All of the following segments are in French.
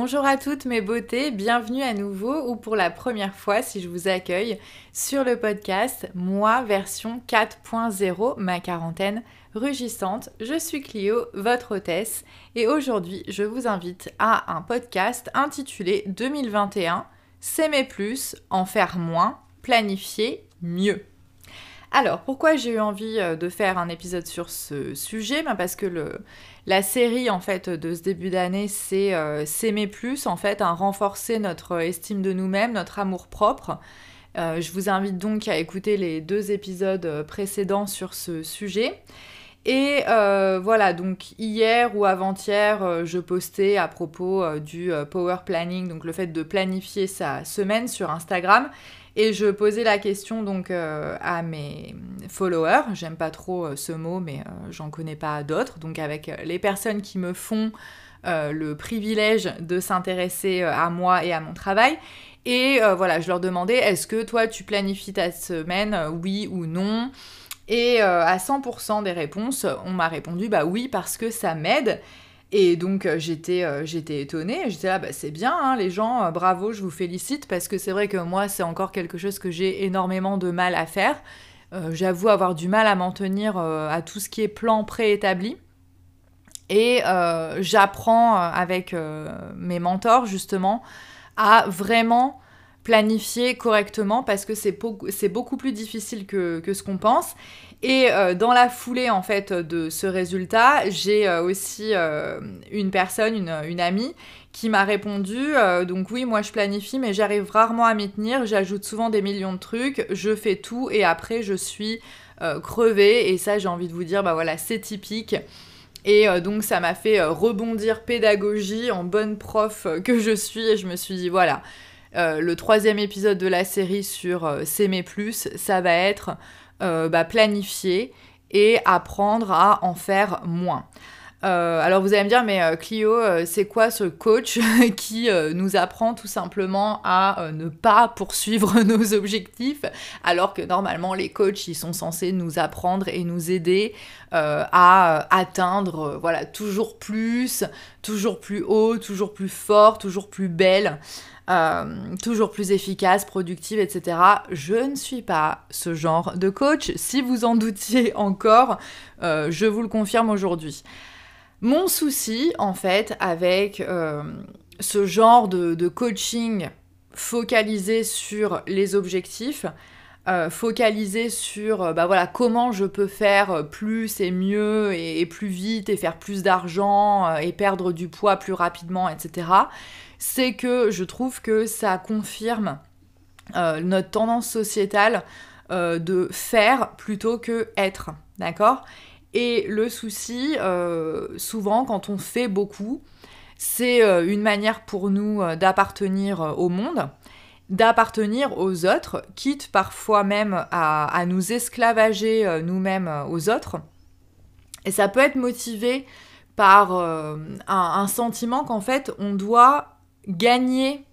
Bonjour à toutes mes beautés, bienvenue à nouveau ou pour la première fois si je vous accueille sur le podcast Moi version 4.0, ma quarantaine rugissante. Je suis Clio, votre hôtesse, et aujourd'hui je vous invite à un podcast intitulé 2021 S'aimer plus, en faire moins, planifier mieux. Alors, pourquoi j'ai eu envie euh, de faire un épisode sur ce sujet? Ben, Parce que le, la série en fait de ce début d'année, c'est euh, s'aimer plus, en fait, à renforcer notre estime de nous-mêmes, notre amour propre. Euh, je vous invite donc à écouter les deux épisodes précédents sur ce sujet. Et voilà, donc hier ou avant-hier, je postais à propos du power planning, donc le fait de planifier sa semaine sur Instagram. Et je posais la question donc euh, à mes followers, j'aime pas trop euh, ce mot, mais euh, j'en connais pas d'autres, donc avec les personnes qui me font le privilège de s'intéresser à moi et à mon travail. Et voilà, je leur demandais, est-ce que toi tu planifies ta semaine, oui ou non? Et à 100% des réponses, on m'a répondu, bah oui, parce que ça m'aide. Et donc euh, j'étais euh, j'étais étonnée, j'étais là bah, c'est bien hein, les gens, euh, bravo, je vous félicite parce que c'est vrai que moi c'est encore quelque chose que j'ai énormément de mal à faire. J'avoue avoir du mal à m'en tenir à tout ce qui est plan préétabli. Et j'apprends avec mes mentors justement à vraiment planifier correctement parce que c'est beaucoup plus difficile que, ce qu'on pense. Et euh, dans la foulée en fait de ce résultat, j'ai euh, aussi euh, une personne, une, amie, qui m'a répondu donc oui moi je planifie mais j'arrive rarement à m'y tenir, j'ajoute souvent des millions de trucs, je fais tout et après je suis crevée et ça j'ai envie de vous dire bah voilà c'est typique. Et donc ça m'a fait rebondir pédagogie en bonne prof que je suis et je me suis dit voilà le troisième épisode de la série sur s'aimer plus ça va être euh, bah, planifier et apprendre à en faire moins. Euh, alors vous allez me dire, mais euh, Clio, c'est quoi ce coach qui nous apprend tout simplement à ne pas poursuivre nos objectifs, alors que normalement les coachs, ils sont censés nous apprendre et nous aider à atteindre, voilà, toujours plus, toujours plus haut, toujours plus fort, toujours plus belle. Euh, toujours plus efficace, productive, etc. Je ne suis pas ce genre de coach. Si vous en doutiez encore, euh, je vous le confirme aujourd'hui. Mon souci, en fait, avec euh, ce genre de, coaching focalisé sur les objectifs, focalisé sur bah voilà, comment je peux faire plus et mieux et plus vite et faire plus d'argent et perdre du poids plus rapidement, etc c'est que je trouve que ça confirme euh, notre tendance sociétale euh, de faire plutôt que être, d'accord? Et le souci, euh, souvent quand on fait beaucoup, c'est une manière pour nous d'appartenir au monde, d'appartenir aux autres, quitte parfois même à, nous esclavager nous-mêmes aux autres. Et ça peut être motivé par un, sentiment qu'en fait on doit gagner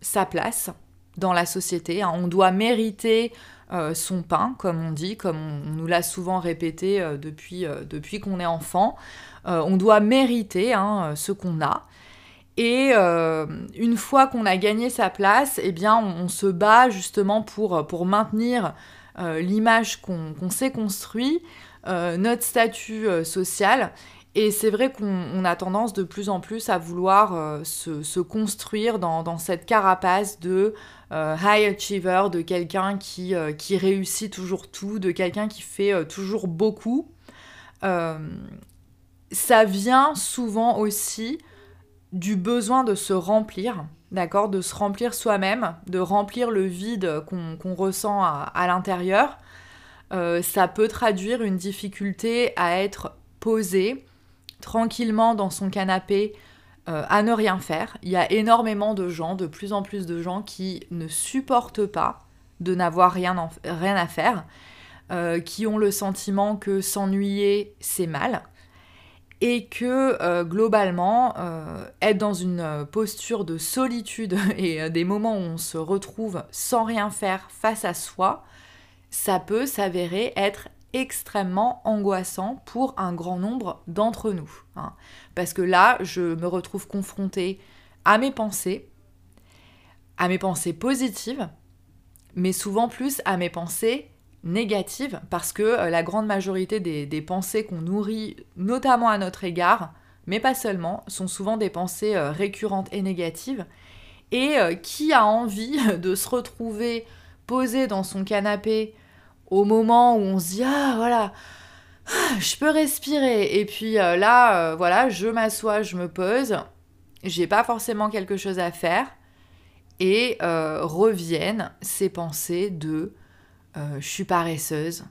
sa place dans la société. Hein. On doit mériter euh, son pain, comme on dit, comme on, nous l'a souvent répété euh, depuis, euh, depuis qu'on est enfant. on doit mériter hein, ce qu'on a. Et une fois qu'on a gagné sa place, eh bien, on, se bat justement pour, pour maintenir l'image qu'on s'est construit, notre statut social et c'est vrai qu'on a tendance de plus en plus à vouloir euh, se, construire dans, cette carapace de euh, high achiever, de quelqu'un qui, euh, qui, réussit toujours tout, de quelqu'un qui fait toujours beaucoup. ça vient souvent aussi du besoin de se remplir, d'accord De se remplir soi-même, de remplir le vide qu'on ressent à, à l'intérieur. ça peut traduire une difficulté à être posé, tranquillement dans son canapé euh, à ne rien faire. Il y a énormément de gens, de plus en plus de gens qui ne supportent pas de n'avoir rien, rien, à faire, euh, qui ont le sentiment que s'ennuyer c'est mal et que euh, globalement être dans une posture de solitude et des moments où on se retrouve sans rien faire face à soi, ça peut s'avérer être extrêmement angoissant pour un grand nombre d'entre nous. Hein. Parce que là, je me retrouve confrontée à mes pensées, à mes pensées positives, mais souvent plus à mes pensées négatives, parce que euh, la grande majorité des, pensées qu'on nourrit, notamment à notre égard, mais pas seulement, sont souvent des pensées euh, récurrentes et négatives. Et euh, qui a envie de se retrouver posé dans son canapé au moment où on se dit ah voilà je peux respirer. Et puis là voilà je m'assois je me pose. J'ai pas forcément quelque chose à faire. Et reviennent ces pensées de euh, je suis paresseuse,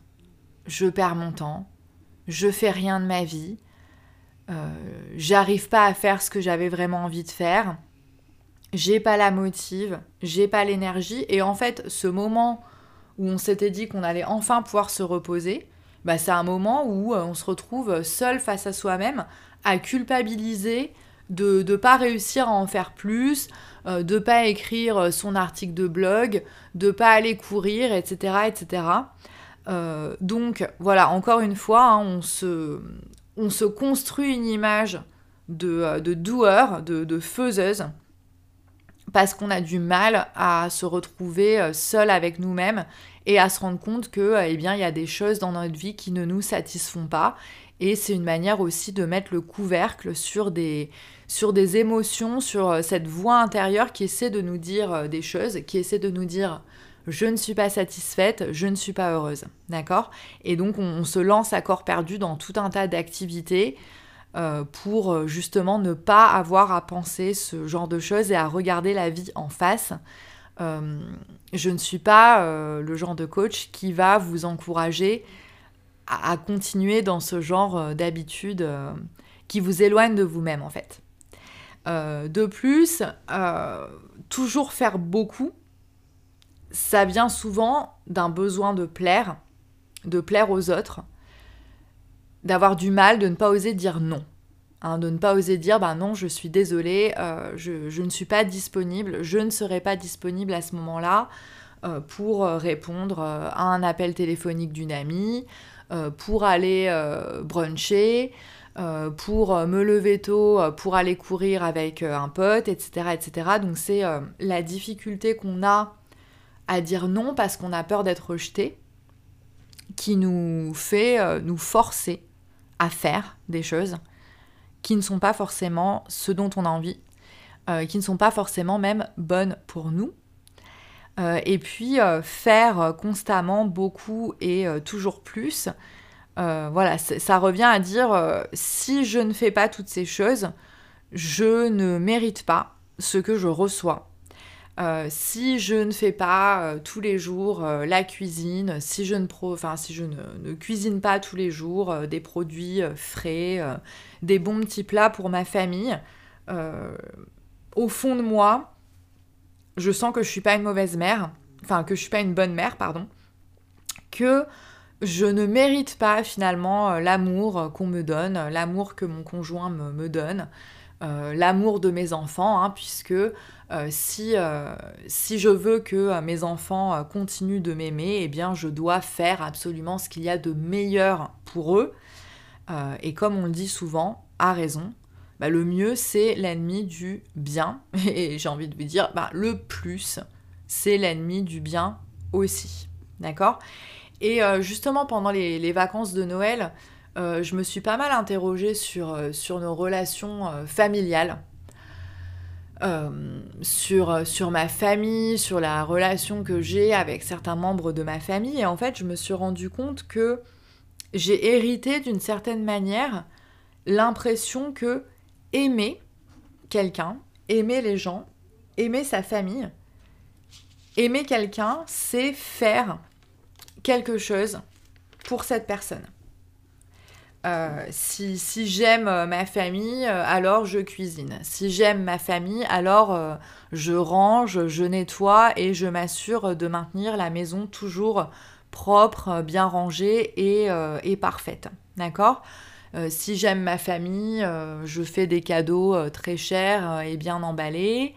je perds mon temps, je fais rien de ma vie, euh, j'arrive pas à faire ce que j'avais vraiment envie de faire, j'ai pas la motive, j'ai pas l'énergie, et en fait, ce moment où on s'était dit qu'on allait enfin pouvoir se reposer, bah, c'est un moment où euh, on se retrouve seul face à soi-même, à culpabiliser de ne pas réussir à en faire plus, euh, de pas écrire euh, son article de blog, de pas aller courir, etc. etc. Euh, donc voilà, encore une fois, hein, on, se, on, se, construit une image de, de doueur, de, de faiseuse, parce qu'on a du mal à se retrouver seul avec nous-mêmes et à se rendre compte que eh bien il y a des choses dans notre vie qui ne nous satisfont pas et c'est une manière aussi de mettre le couvercle sur des, sur des émotions, sur euh, cette voix intérieure qui essaie de nous dire euh, des choses, qui essaie de nous dire je ne suis pas satisfaite, je ne suis pas heureuse. D'accord? Et donc on, se lance à corps perdu dans tout un tas d'activités euh, pour justement ne pas avoir à penser ce genre de choses et à regarder la vie en face. je ne suis pas le genre de coach qui va vous encourager à, continuer dans ce genre euh, d'habitude euh, qui vous éloigne de vous-même en fait. Euh, de plus, toujours faire beaucoup, ça vient souvent d'un besoin de plaire, de plaire aux autres, d'avoir du mal, de ne pas oser dire non. Hein, de ne pas oser dire bah non, je suis désolée, je, je, ne suis pas disponible, je ne serai pas disponible à ce moment-là pour répondre à un appel téléphonique d'une amie, euh, pour aller euh, bruncher, euh, pour me lever tôt, pour aller courir avec un pote, etc. etc. Donc c'est la difficulté qu'on a à dire non parce qu'on a peur d'être rejeté qui nous fait nous forcer à faire des choses qui ne sont pas forcément ce dont on a envie, qui ne sont pas forcément même bonnes pour nous. Euh, et puis euh, faire constamment beaucoup et euh, toujours plus. voilà, ça revient à dire si je ne fais pas toutes ces choses, je ne mérite pas ce que je reçois. Si je ne fais pas tous les jours la cuisine, si je ne, cuisine pas tous les jours des produits frais, des bons petits plats pour ma famille, au fond de moi, je sens que je suis pas une mauvaise mère, enfin que je suis pas une bonne mère, pardon, que je ne mérite pas finalement euh, l'amour qu'on me donne, l'amour que mon conjoint me, donne, euh, l'amour de mes enfants, hein, puisque euh, si, si je veux que mes enfants continuent de m'aimer, eh bien je dois faire absolument ce qu'il y a de meilleur pour eux. et comme on le dit souvent, à raison, bah, le mieux c'est l'ennemi du bien. Et j'ai envie de vous dire, bah, le plus c'est l'ennemi du bien aussi. D'accord? Et euh, justement pendant les, vacances de Noël, euh, je me suis pas mal interrogée euh, sur nos relations familiales. Sur, sur ma famille, sur la relation que j'ai avec certains membres de ma famille. Et en fait, je me suis rendu compte que j'ai hérité d'une certaine manière l'impression que aimer quelqu'un, aimer les gens, aimer sa famille. Aimer quelqu'un, c'est faire quelque chose pour cette personne. Euh, si, j'aime euh, ma famille, euh, alors je cuisine. Si j'aime ma famille, alors je range, je nettoie et je m'assure de maintenir la maison toujours propre, bien rangée et, parfaite. D'accord? Si j'aime ma famille, je fais des cadeaux très chers et bien emballés.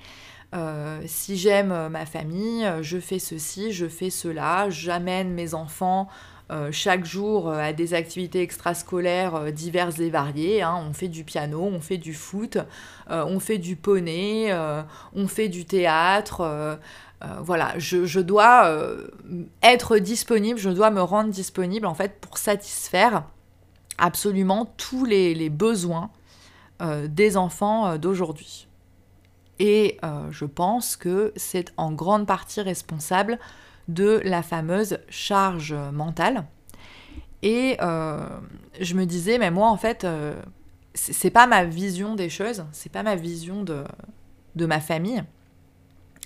si j'aime ma famille, je fais ceci, je fais cela, j'amène mes enfants chaque jour à des activités extrascolaires diverses et variées. Hein. On fait du piano, on fait du foot, on fait du poney, on fait du théâtre. voilà, je, dois être disponible, je dois me rendre disponible en fait pour satisfaire absolument tous les besoins des enfants d'aujourd'hui. Et euh, je pense que c'est en grande partie responsable de la fameuse charge mentale. Et euh, je me disais, mais moi en fait, euh, c'est pas ma vision des choses, c'est pas ma vision de, de ma famille.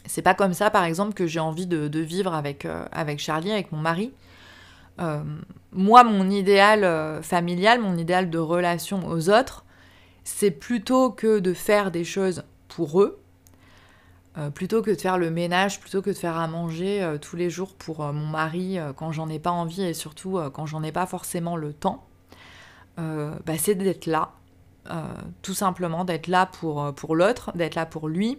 C'est pas comme ça, par exemple, que j'ai envie de, de vivre avec, avec Charlie, avec mon mari. moi, mon idéal familial, mon idéal de relation aux autres, c'est plutôt que de faire des choses pour eux, euh, plutôt que de faire le ménage, plutôt que de faire à manger euh, tous les jours pour euh, mon mari quand j'en ai pas envie et surtout quand j'en ai pas forcément le temps, bah, c'est d'être là, tout simplement d'être là pour, l'autre, d'être là pour lui,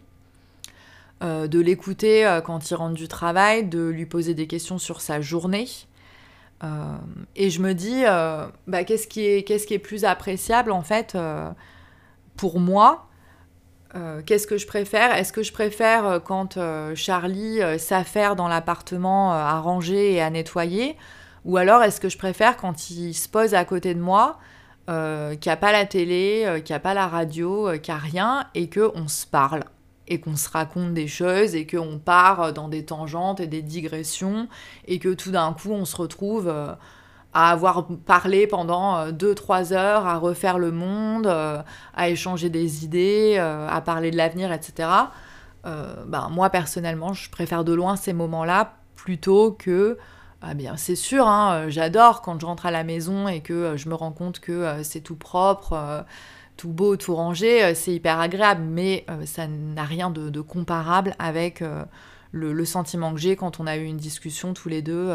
de l'écouter quand il rentre du travail, de lui poser des questions sur sa journée. et je me dis, bah, qu'est-ce qui, est, qu'est-ce qui est plus appréciable en fait pour moi euh, qu'est-ce que je préfère? Est-ce que je préfère euh, quand euh, Charlie s'affaire dans l'appartement à ranger et à nettoyer? Ou alors est-ce que je préfère quand il se pose à côté de moi, qu'il n'y a pas la télé, qu'il n'y a pas la radio, qu'il n'y a rien, et qu'on se parle? Et qu'on se raconte des choses et qu'on part dans des tangentes et des digressions et que tout d'un coup on se retrouve à avoir parlé pendant 2-3 euh, heures, à refaire le monde, euh, à échanger des idées, euh, à parler de l'avenir, etc. ben, moi, personnellement, je préfère de loin ces moments-là plutôt que... Ah bien, c'est sûr, hein, j'adore quand je rentre à la maison et que je me rends compte que c'est tout propre, tout beau, tout rangé, c'est hyper agréable, mais ça n'a rien de, comparable avec le, sentiment que j'ai quand on a eu une discussion tous les deux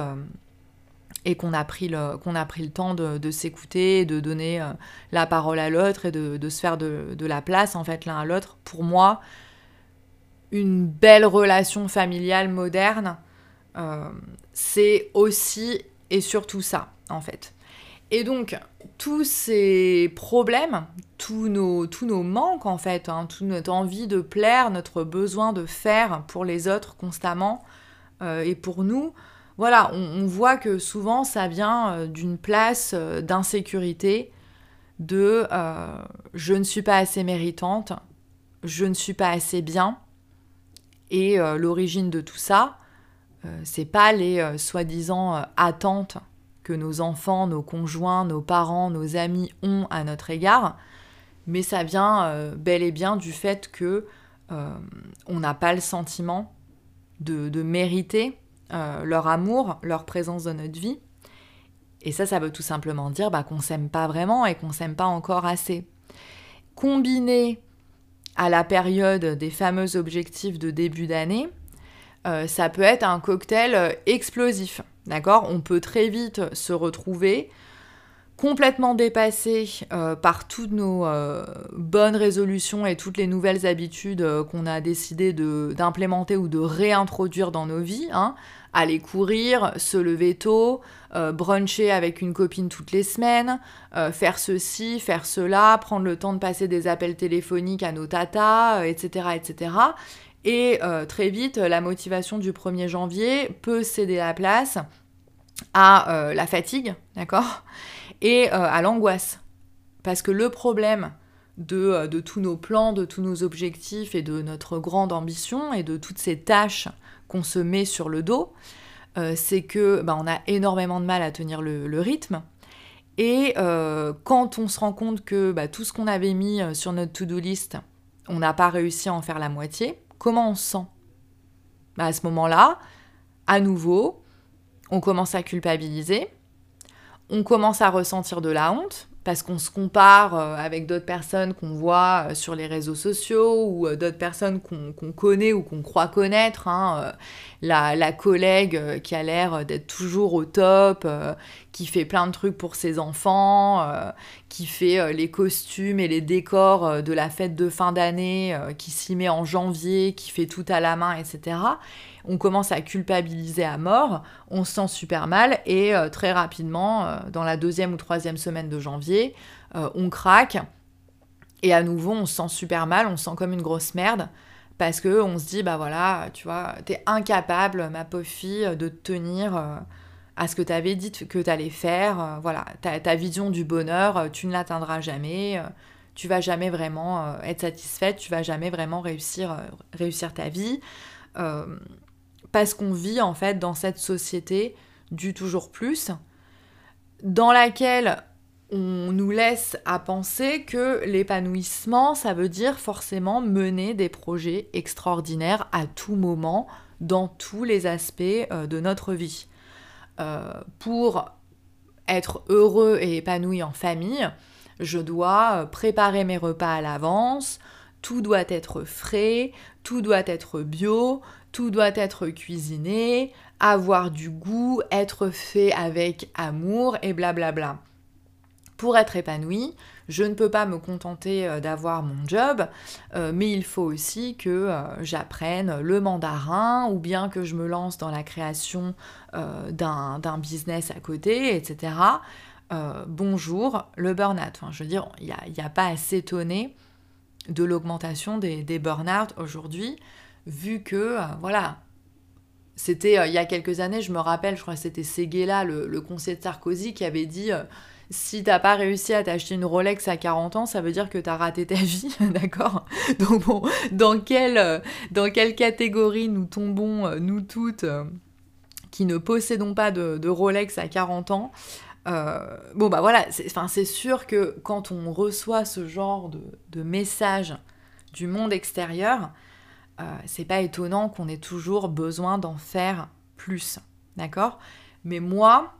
et qu'on a, pris le, a pris le temps de, s'écouter, de donner euh, la parole à l'autre et de, se faire de, la place en fait l'un à l'autre. Pour moi, une belle relation familiale moderne, euh, c'est aussi et surtout ça en fait. Et donc, tous ces problèmes, tous nos, tous nos manques en fait, hein, toute notre envie de plaire, notre besoin de faire pour les autres constamment euh, et pour nous, voilà, on, voit que souvent ça vient euh, d'une place euh, d'insécurité, de euh, je ne suis pas assez méritante, je ne suis pas assez bien. Et l'origine de tout ça, c'est pas les soi-disant attentes que nos enfants, nos conjoints, nos parents, nos amis ont à notre égard, mais ça vient bel et bien du fait que on n'a pas le sentiment de mériter euh, leur amour, leur présence dans notre vie. Et ça, ça veut tout simplement dire bah, qu'on s'aime pas vraiment et qu'on s'aime pas encore assez. Combiné à la période des fameux objectifs de début d'année, euh, ça peut être un cocktail euh, explosif. D'accord? On peut très vite se retrouver complètement dépassé par toutes nos bonnes résolutions et toutes les nouvelles habitudes qu'on a décidé d'implémenter ou de réintroduire dans nos vies. Hein aller courir, se lever tôt, euh, bruncher avec une copine toutes les semaines, euh, faire ceci, faire cela, prendre le temps de passer des appels téléphoniques à nos tatas, etc., euh, etc. Et très vite, la motivation du 1er janvier peut céder la place à la fatigue, d'accord? Et à l'angoisse. Parce que le problème de, de, tous nos plans, de tous nos objectifs et de notre grande ambition et de toutes ces tâches qu'on se met sur le dos, euh, c'est que bah, on a énormément de mal à tenir le, rythme. Et euh, quand on se rend compte que bah, tout ce qu'on avait mis euh, sur notre to-do list, on n'a pas réussi à en faire la moitié, comment on se sent? Bah, À ce moment-là, à nouveau, on commence à culpabiliser, on commence à ressentir de la honte, parce qu'on se compare euh, avec d'autres personnes qu'on voit euh, sur les réseaux sociaux ou euh, d'autres personnes qu'on connaît ou qu'on croit connaître. Hein, la, collègue qui a l'air d'être toujours au top, qui fait plein de trucs pour ses enfants, euh, qui fait euh, les costumes et les décors euh, de la fête de fin d'année, qui s'y met en janvier, qui fait tout à la main, etc. On commence à culpabiliser à mort, on se sent super mal et très rapidement, dans la deuxième ou troisième semaine de janvier, on craque et à nouveau on se sent super mal, on se sent comme une grosse merde parce que on se dit bah voilà, tu vois, t'es incapable, ma pauvre fille, de tenir à ce que tu avais dit que tu allais faire. Euh, voilà, ta, vision du bonheur, euh, tu ne l'atteindras jamais. Euh, tu vas jamais vraiment être satisfaite, tu vas jamais vraiment réussir, réussir ta vie. parce qu'on vit en fait dans cette société du toujours plus, dans laquelle on nous laisse à penser que l'épanouissement, ça veut dire forcément mener des projets extraordinaires à tout moment, dans tous les aspects de notre vie. Euh, pour être heureux et épanoui en famille, je dois euh, préparer mes repas à l'avance, tout doit être frais, tout doit être bio, tout doit être cuisiné, avoir du goût, être fait avec amour et blablabla. Bla bla. Pour être épanoui, je ne peux pas me contenter euh, d'avoir mon job, euh, mais il faut aussi que euh, j'apprenne le mandarin ou bien que je me lance dans la création d'un business à côté, etc. bonjour, le burn-out. je veux dire, il n'y a, pas à s'étonner de l'augmentation des, des burn-out aujourd'hui, vu que, voilà, c'était il y a quelques années, je me rappelle, je crois que c'était Seguela, le, le conseiller de Sarkozy, qui avait dit si t'as pas réussi à t'acheter une Rolex à 40 ans, ça veut dire que t'as raté ta vie, d'accord? Donc bon, dans quelle, dans catégorie nous tombons, euh, nous toutes, euh, qui ne possédons pas de, Rolex à 40 ans euh, bon bah voilà, c'est sûr que quand on reçoit ce genre de, de messages du monde extérieur, c'est pas étonnant qu'on ait toujours besoin d'en faire plus, d'accord? Mais moi,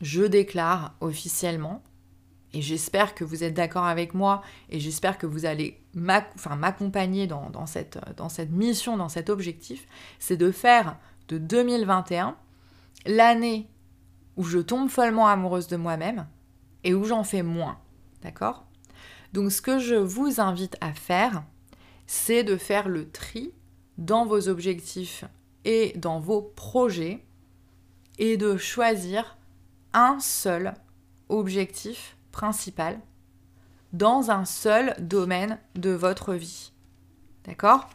je déclare officiellement, et j'espère que vous êtes d'accord avec moi, et j'espère que vous allez m'accompagner dans, cette, cette mission, dans cet objectif, c'est de faire de 2021 l'année où je tombe follement amoureuse de moi-même et où j'en fais moins. D'accord? Donc ce que je vous invite à faire, c'est de faire le tri dans vos objectifs et dans vos projets et de choisir un seul objectif principal dans un seul domaine de votre vie. D'accord?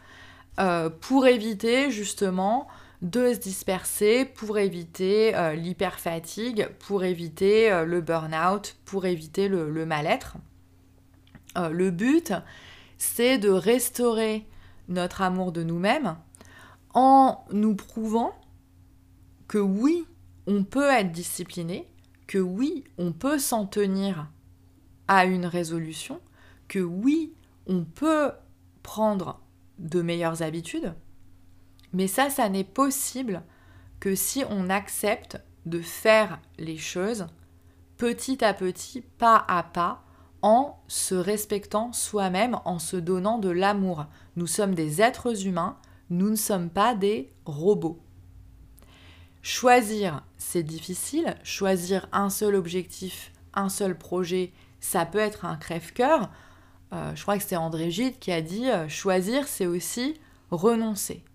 Euh, Pour éviter justement de se disperser, pour éviter euh, l'hyperfatigue, pour éviter euh, le burn-out, pour éviter le mal-être. le but, c'est de restaurer notre amour de nous-mêmes en nous prouvant que oui, on peut être discipliné, que oui, on peut s'en tenir à une résolution, que oui, on peut prendre de meilleures habitudes, mais ça, ça n'est possible que si on accepte de faire les choses petit à petit, pas à pas, en se respectant soi-même, en se donnant de l'amour. Nous sommes des êtres humains, nous ne sommes pas des robots. Choisir, c'est difficile. Choisir un seul objectif, un seul projet, ça peut être un crève-cœur. Euh, je crois que c'est André Gide qui a dit euh, choisir, c'est aussi renoncer.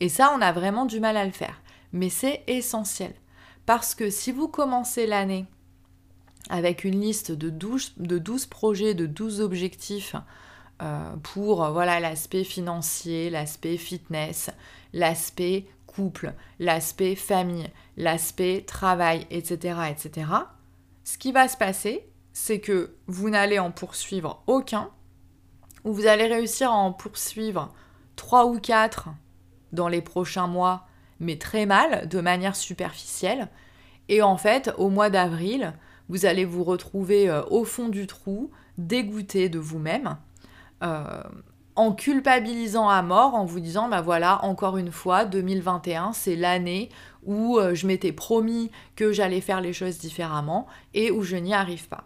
Et ça, on a vraiment du mal à le faire. Mais c'est essentiel. Parce que si vous commencez l'année avec une liste de 12, de 12 projets, de 12 objectifs euh, pour voilà l'aspect financier, l'aspect fitness, l'aspect couple, l'aspect famille, l'aspect travail, etc., etc., ce qui va se passer, c'est que vous n'allez en poursuivre aucun, ou vous allez réussir à en poursuivre trois ou quatre dans les prochains mois, mais très mal, de manière superficielle. Et en fait, au mois d'avril, vous allez vous retrouver euh, au fond du trou, dégoûté de vous-même, euh, en culpabilisant à mort, en vous disant, bah voilà, encore une fois, 2021, c'est l'année où euh, je m'étais promis que j'allais faire les choses différemment et où je n'y arrive pas.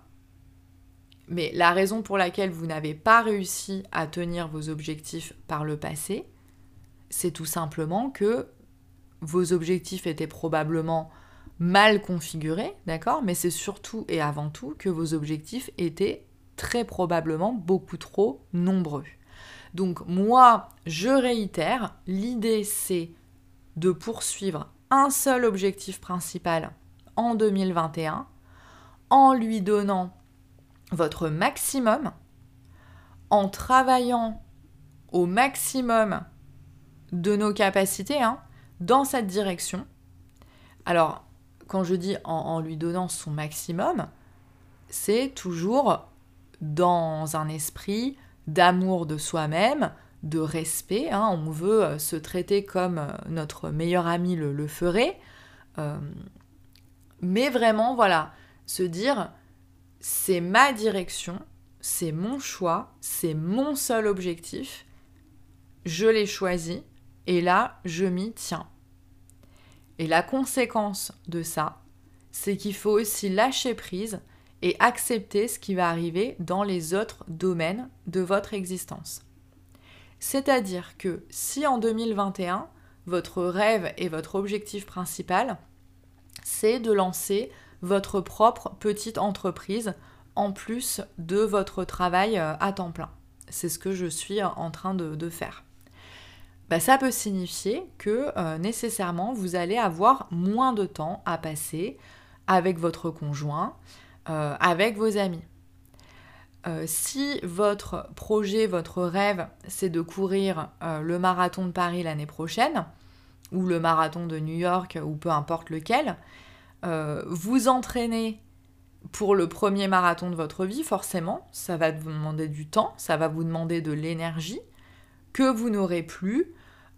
Mais la raison pour laquelle vous n'avez pas réussi à tenir vos objectifs par le passé, c'est tout simplement que vos objectifs étaient probablement mal configuré, d'accord? Mais c'est surtout et avant tout que vos objectifs étaient très probablement beaucoup trop nombreux. Donc moi, je réitère, l'idée c'est de poursuivre un seul objectif principal en 2021 en lui donnant votre maximum, en travaillant au maximum de nos capacités hein, dans cette direction. Alors, quand je dis en, lui donnant son maximum, c'est toujours dans un esprit d'amour de soi-même, de respect. Hein. on veut euh, se traiter comme euh, notre meilleur ami le, ferait. Euh, mais vraiment, voilà, se dire, c'est ma direction, c'est mon choix, c'est mon seul objectif, je l'ai choisi, et là, je m'y tiens. Et la conséquence de ça, c'est qu'il faut aussi lâcher prise et accepter ce qui va arriver dans les autres domaines de votre existence. C'est-à-dire que si en 2021, votre rêve et votre objectif principal, c'est de lancer votre propre petite entreprise en plus de votre travail euh, à temps plein. C'est ce que je suis en train de, faire. Bah, ça peut signifier que euh, nécessairement vous allez avoir moins de temps à passer avec votre conjoint, euh, avec vos amis. si votre projet, votre rêve, c'est de courir le marathon de Paris l'année prochaine, ou le marathon de New York, ou peu importe lequel, euh, vous entraîner pour le premier marathon de votre vie, forcément, ça va vous demander du temps, ça va vous demander de l'énergie que vous n'aurez plus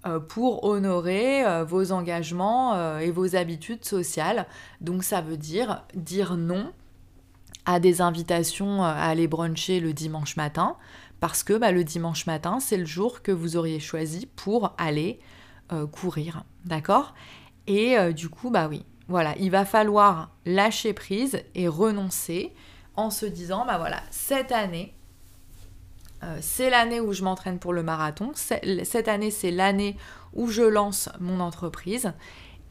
euh, pour honorer euh, vos engagements et vos habitudes sociales. Donc ça veut dire dire non à des invitations à aller bruncher le dimanche matin, parce que bah, le dimanche matin, c'est le jour que vous auriez choisi pour aller courir. D'accord? Et du coup, bah oui, voilà, il va falloir lâcher prise et renoncer en se disant, bah voilà, cette année, euh, c'est l'année où je m'entraîne pour le marathon, cette année c'est l'année où je lance mon entreprise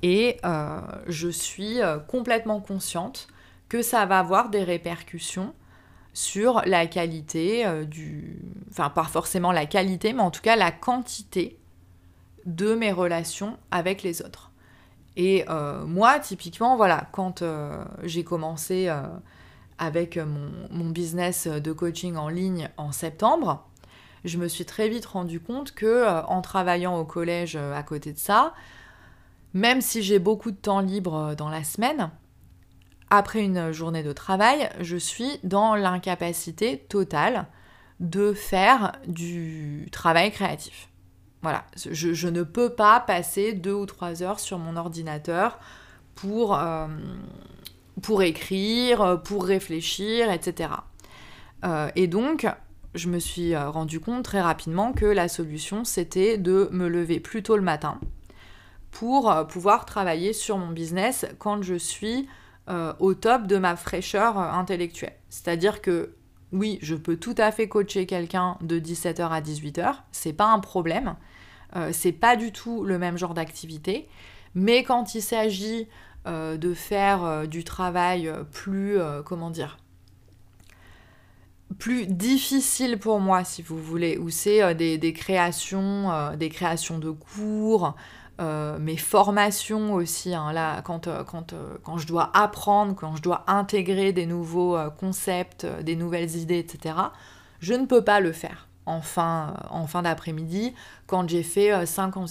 et euh, je suis euh, complètement consciente que ça va avoir des répercussions sur la qualité du... Enfin, pas forcément la qualité, mais en tout cas la quantité de mes relations avec les autres. Et euh, moi, typiquement, voilà, quand euh, j'ai commencé euh, avec mon, business de coaching en ligne en septembre, je me suis très vite rendu compte que en travaillant au collège à côté de ça, même si j'ai beaucoup de temps libre dans la semaine, après une journée de travail, je suis dans l'incapacité totale de faire du travail créatif. Voilà, je, ne peux pas passer deux ou trois heures sur mon ordinateur pour, euh, écrire, pour réfléchir, etc. Euh, et donc, je me suis euh, rendu compte très rapidement que la solution, c'était de me lever plus tôt le matin pour pouvoir travailler sur mon business quand je suis au top de ma fraîcheur intellectuelle. C'est-à-dire que oui, je peux tout à fait coacher quelqu'un de 17h à 18h, c'est pas un problème. Euh, c'est pas du tout le même genre d'activité. Mais quand il s'agit euh, de faire euh, du travail plus, comment dire, plus difficile pour moi, si vous voulez, où c'est des, créations, des créations de cours, mes formations aussi, hein, là, quand, quand, quand, je dois apprendre, quand je dois intégrer des nouveaux concepts, des nouvelles idées, etc., je ne peux pas le faire en fin, en fin d'après-midi quand j'ai fait 5, euh,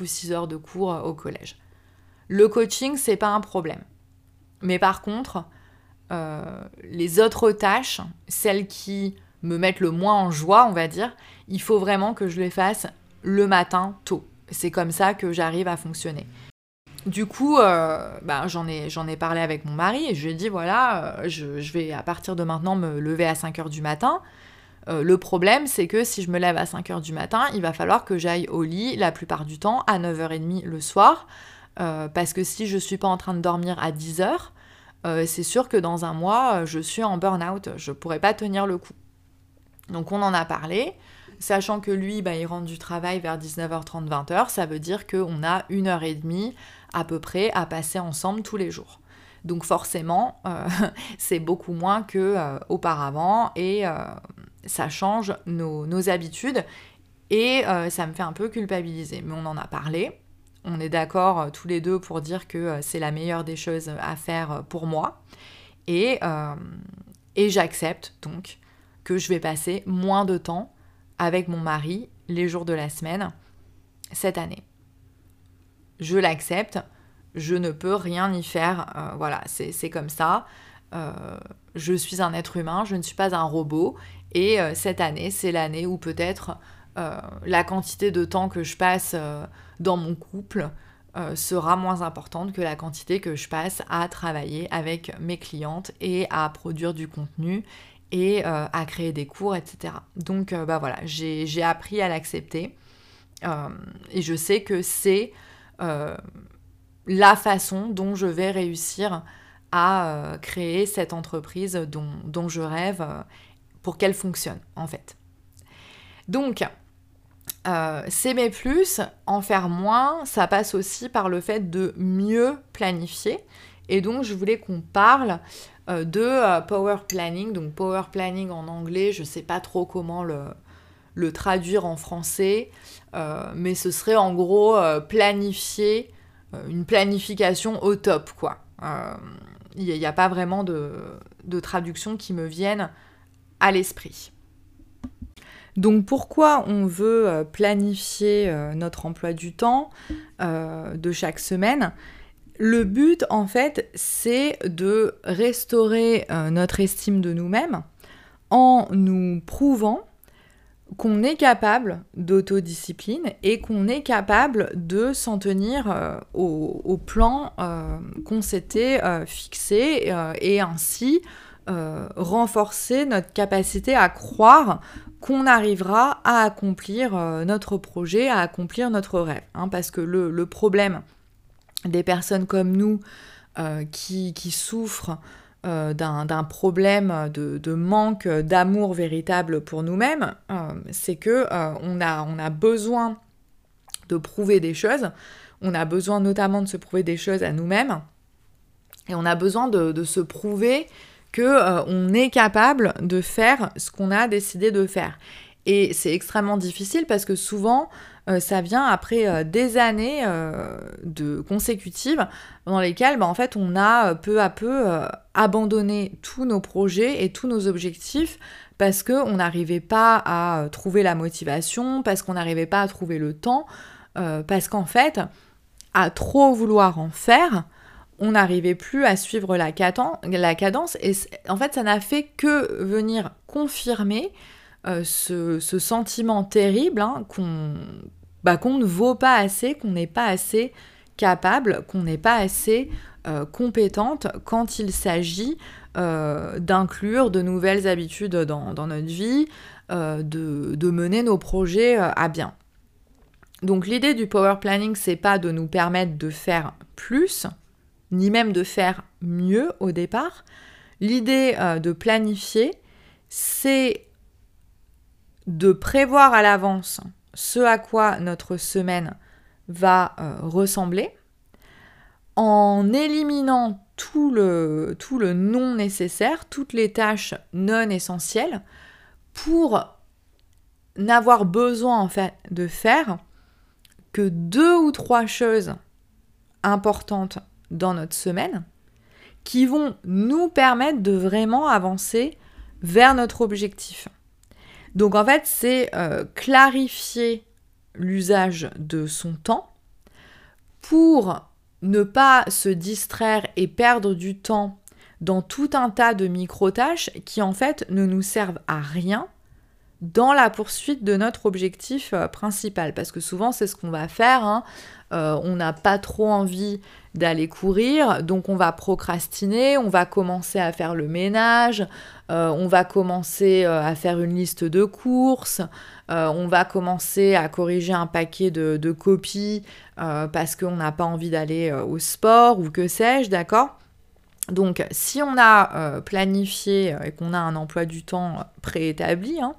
ou 6 heures de cours euh, au collège. Le coaching, c'est pas un problème. Mais par contre, euh, les autres tâches, celles qui me mettent le moins en joie, on va dire, il faut vraiment que je les fasse le matin tôt. C'est comme ça que j'arrive à fonctionner. Du coup, bah, j'en ai, parlé avec mon mari et je lui ai dit voilà, je, je, vais à partir de maintenant me lever à 5 heures du matin. Euh, le problème, c'est que si je me lève à 5h du matin, il va falloir que j'aille au lit la plupart du temps à 9h30 le soir. Euh, parce que si je ne suis pas en train de dormir à 10h, euh, c'est sûr que dans un mois, je suis en burn-out. Je pourrais pas tenir le coup. Donc on en a parlé. Sachant que lui, bah, il rentre du travail vers 19h30, 20h, ça veut dire qu'on a une heure et demie à peu près à passer ensemble tous les jours. Donc forcément, c'est beaucoup moins que auparavant et ça change nos, habitudes et ça me fait un peu culpabiliser. Mais on en a parlé. On est d'accord tous les deux pour dire que c'est la meilleure des choses à faire pour moi. Et, et j'accepte donc que je vais passer moins de temps avec mon mari les jours de la semaine cette année. Je l'accepte, je ne peux rien y faire, euh, voilà, c'est comme ça. Euh, je suis un être humain, je ne suis pas un robot, et euh, cette année, c'est l'année où peut-être la quantité de temps que je passe dans mon couple sera moins importante que la quantité que je passe à travailler avec mes clientes et à produire du contenu et euh, à créer des cours, etc. Donc euh, bah voilà, j'ai appris à l'accepter euh, et je sais que c'est la façon dont je vais réussir à créer cette entreprise dont, dont je rêve pour qu'elle fonctionne en fait. Donc, s'aimer plus, en faire moins, ça passe aussi par le fait de mieux planifier. Et donc, je voulais qu'on parle de euh, power planning. Donc power planning en anglais, je ne sais pas trop comment le, traduire en français, euh, mais ce serait en gros planifier, une planification au top, quoi. Il n'y a, pas vraiment de, traduction qui me viennent à l'esprit. Donc pourquoi on veut planifier notre emploi du temps de chaque semaine? Le but, en fait, c'est de restaurer euh, notre estime de nous-mêmes en nous prouvant qu'on est capable d'autodiscipline et qu'on est capable de s'en tenir euh, au, plan euh, qu'on s'était fixé et ainsi renforcer notre capacité à croire qu'on arrivera à accomplir notre projet, à accomplir notre rêve. Hein, parce que le problème des personnes comme nous euh, qui, souffrent euh, d'un problème de, manque d'amour véritable pour nous-mêmes, euh, c'est que on, a, on a besoin de prouver des choses, on a besoin notamment de se prouver des choses à nous-mêmes, et on a besoin de, se prouver que on est capable de faire ce qu'on a décidé de faire. Et c'est extrêmement difficile parce que souvent, euh, ça vient après euh, des années euh, de consécutives dans lesquelles bah, en fait on a peu à peu abandonné tous nos projets et tous nos objectifs parce qu'on n'arrivait pas à trouver la motivation, parce qu'on n'arrivait pas à trouver le temps, parce qu'en fait, à trop vouloir en faire, on n'arrivait plus à suivre la, cadence et en fait ça n'a fait que venir confirmer ce, sentiment terrible hein, qu'on bah, qu'on ne vaut pas assez, qu'on n'est pas assez capable, qu'on n'est pas assez euh, compétente quand il s'agit euh, d'inclure de nouvelles habitudes dans, notre vie, euh, de, mener nos projets à bien. Donc l'idée du power planning, c'est pas de nous permettre de faire plus, ni même de faire mieux au départ. L'idée de planifier, c'est de prévoir à l'avance ce à quoi notre semaine va euh, ressembler, en éliminant tout le, tout le non nécessaire, toutes les tâches non essentielles, pour n'avoir besoin en fait de faire que deux ou trois choses importantes dans notre semaine qui vont nous permettre de vraiment avancer vers notre objectif. Donc en fait, c'est euh, clarifier l'usage de son temps pour ne pas se distraire et perdre du temps dans tout un tas de micro-tâches qui en fait ne nous servent à rien dans la poursuite de notre objectif euh, principal. Parce que souvent c'est ce qu'on va faire. Hein. Euh, on n'a pas trop envie d'aller courir, donc on va procrastiner, on va commencer à faire le ménage, euh, on va commencer à faire une liste de courses, on va commencer à corriger un paquet de, copies parce qu'on n'a pas envie d'aller au sport ou que sais-je, d'accord? Donc si on a planifié et qu'on a un emploi du temps préétabli, hein,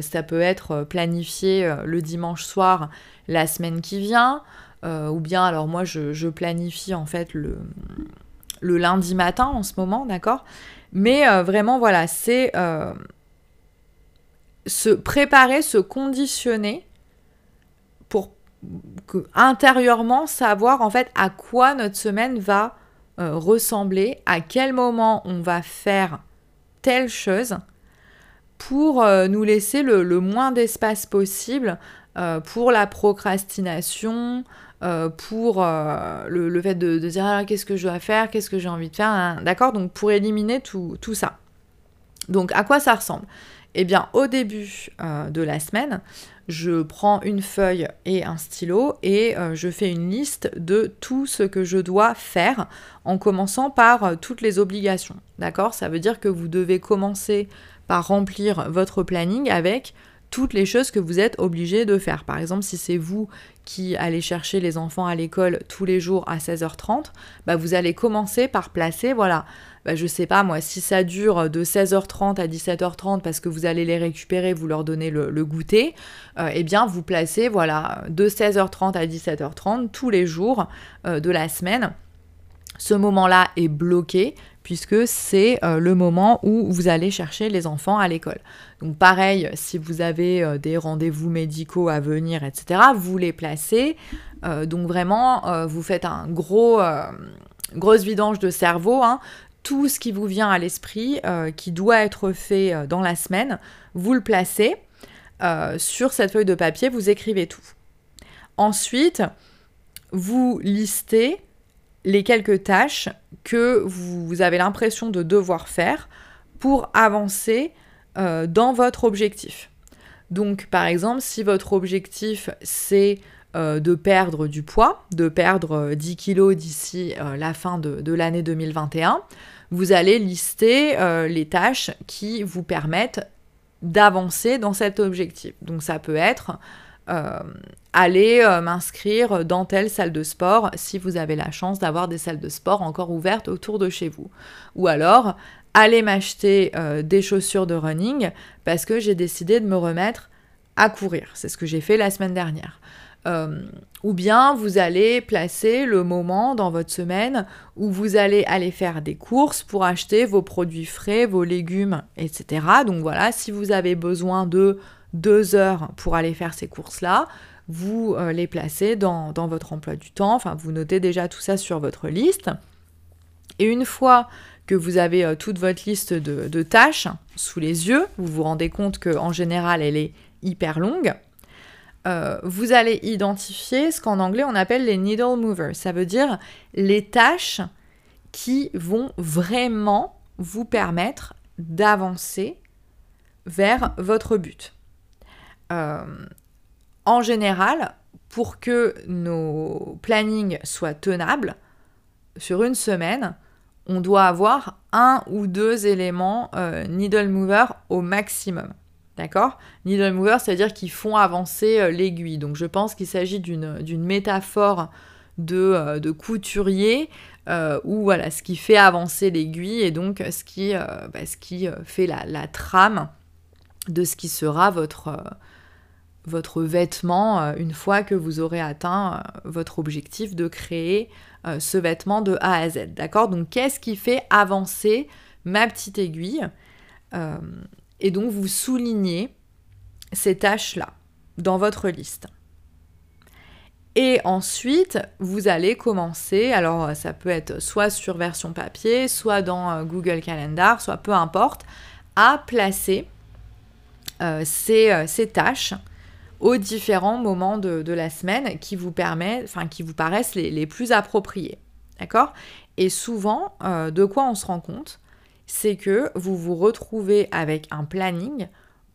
ça peut être planifié le dimanche soir la semaine qui vient, ou bien alors moi je, planifie en fait le, le, lundi matin en ce moment, d'accord? Mais vraiment voilà, c'est se préparer, se conditionner pour intérieurement savoir en fait à quoi notre semaine va euh, ressembler, à quel moment on va faire telle chose pour euh, nous laisser le, moins d'espace possible euh, pour la procrastination, pour le, fait de, dire ah, qu'est-ce que je dois faire, qu'est-ce que j'ai envie de faire, hein, d'accord? Donc pour éliminer tout, tout, ça. Donc à quoi ça ressemble? Eh bien au début de la semaine, je prends une feuille et un stylo et euh, je fais une liste de tout ce que je dois faire en commençant par euh, toutes les obligations. D'accord? Ça veut dire que vous devez commencer par remplir votre planning avec toutes les choses que vous êtes obligé de faire. Par exemple, si c'est vous qui allez chercher les enfants à l'école tous les jours à 16h30, bah vous allez commencer par placer, voilà, bah je sais pas moi, si ça dure de 16h30 à 17h30 parce que vous allez les récupérer, vous leur donnez le, goûter, euh, eh bien vous placez, voilà, de 16h30 à 17h30 tous les jours euh, de la semaine. Ce moment-là est bloqué puisque c'est euh, le moment où vous allez chercher les enfants à l'école. Donc pareil, si vous avez euh, des rendez-vous médicaux à venir, etc., vous les placez. Euh, donc vraiment, vous faites un gros, grosse vidange de cerveau. Hein. Tout ce qui vous vient à l'esprit, qui doit être fait dans la semaine, vous le placez. sur cette feuille de papier, vous écrivez tout. Ensuite, vous listez les quelques tâches que vous avez l'impression de devoir faire pour avancer euh, dans votre objectif. Donc par exemple, si votre objectif c'est euh, de perdre du poids, de perdre 10 euh, kilos d'ici la fin de, de l'année 2021, vous allez lister les tâches qui vous permettent d'avancer dans cet objectif. Donc ça peut être euh, aller euh, m'inscrire dans telle salle de sport si vous avez la chance d'avoir des salles de sport encore ouvertes autour de chez vous. Ou alors, aller m'acheter euh, des chaussures de running parce que j'ai décidé de me remettre à courir. C'est ce que j'ai fait la semaine dernière. ou bien vous allez placer le moment dans votre semaine où vous allez aller faire des courses pour acheter vos produits frais, vos légumes, etc. Donc voilà, si vous avez besoin de deux heures pour aller faire ces courses-là, vous euh, les placez dans, votre emploi du temps, enfin vous notez déjà tout ça sur votre liste. Et une fois que vous avez euh, toute votre liste de, tâches sous les yeux, vous vous rendez compte qu'en général elle est hyper longue, euh, vous allez identifier ce qu'en anglais on appelle les needle movers. Ça veut dire les tâches qui vont vraiment vous permettre d'avancer vers votre but. Euh, en général, pour que nos plannings soient tenables, sur une semaine, on doit avoir un ou deux éléments euh, needle mover au maximum. D'accord? Needle mover, c'est-à-dire qu'ils font avancer euh, l'aiguille. Donc je pense qu'il s'agit d'une métaphore de, couturier où voilà, ce qui fait avancer l'aiguille et donc ce qui, bah, ce qui fait la, la, trame de ce qui sera votre, votre vêtement euh, une fois que vous aurez atteint euh, votre objectif de créer euh, ce vêtement de A à Z. D'accord? Donc qu'est-ce qui fait avancer ma petite aiguille Et donc vous soulignez ces tâches-là dans votre liste? Et ensuite, vous allez commencer, alors ça peut être soit sur version papier, soit dans Google Calendar, soit peu importe, à placer ces, ces, tâches aux différents moments de, la semaine qui vous permet, enfin qui vous paraissent les, plus appropriés. D'accord? Et souvent, euh, de quoi on se rend compte? C'est que vous vous retrouvez avec un planning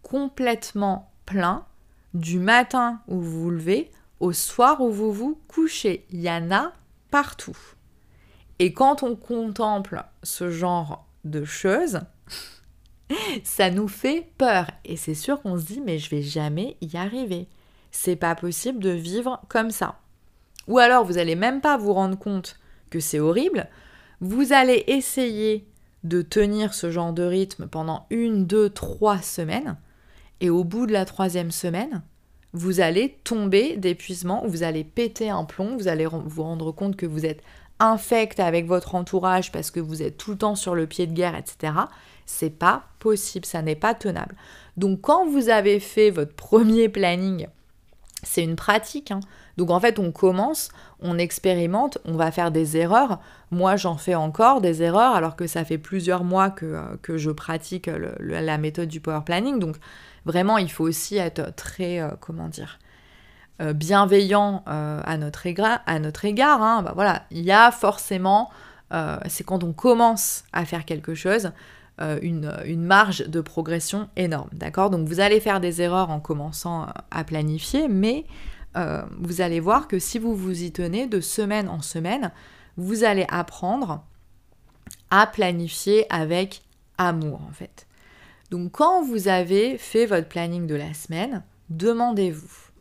complètement plein du matin où vous vous levez au soir où vous vous couchez. Il y en a partout. Et quand on contemple ce genre de choses, ça nous fait peur. Et c'est sûr qu'on se dit, mais je vais jamais y arriver. C'est pas possible de vivre comme ça. Ou alors, vous allez même pas vous rendre compte que c'est horrible. Vous allez essayer de tenir ce genre de rythme pendant une, deux, trois semaines. Et au bout de la troisième semaine, vous allez tomber d'épuisement, vous allez péter un plomb, vous allez vous rendre compte que vous êtes infect avec votre entourage parce que vous êtes tout le temps sur le pied de guerre, etc. C'est pas possible, ça n'est pas tenable. Donc quand vous avez fait votre premier planning, c'est une pratique. Hein. Donc en fait, on commence, on expérimente, on va faire des erreurs. Moi, j'en fais encore des erreurs alors que ça fait plusieurs mois que, euh, je pratique la méthode du power planning. Donc vraiment, il faut aussi être très, euh, comment dire, euh, bienveillant à notre égard. À notre égard hein. bah, voilà, il y a forcément, c'est quand on commence à faire quelque chose, euh, une, marge de progression énorme. D'accord? Donc vous allez faire des erreurs en commençant à planifier, mais euh, vous allez voir que si vous vous y tenez de semaine en semaine, vous allez apprendre à planifier avec amour en fait. Donc quand vous avez fait votre planning de la semaine, demandez-vous,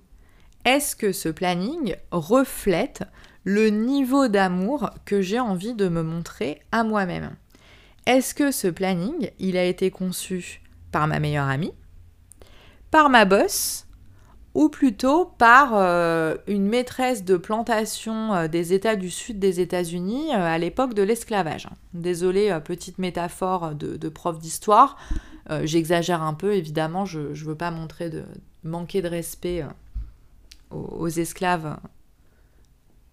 est-ce que ce planning reflète le niveau d'amour que j'ai envie de me montrer à moi-même? Est-ce que ce planning, il a été conçu par ma meilleure amie, par ma boss, ou plutôt par euh, une maîtresse de plantation euh, des États du Sud des États-Unis euh, à l'époque de l'esclavage. Désolée, petite métaphore de, prof d'histoire. J'exagère un peu, évidemment, je ne veux pas manquer de respect aux esclaves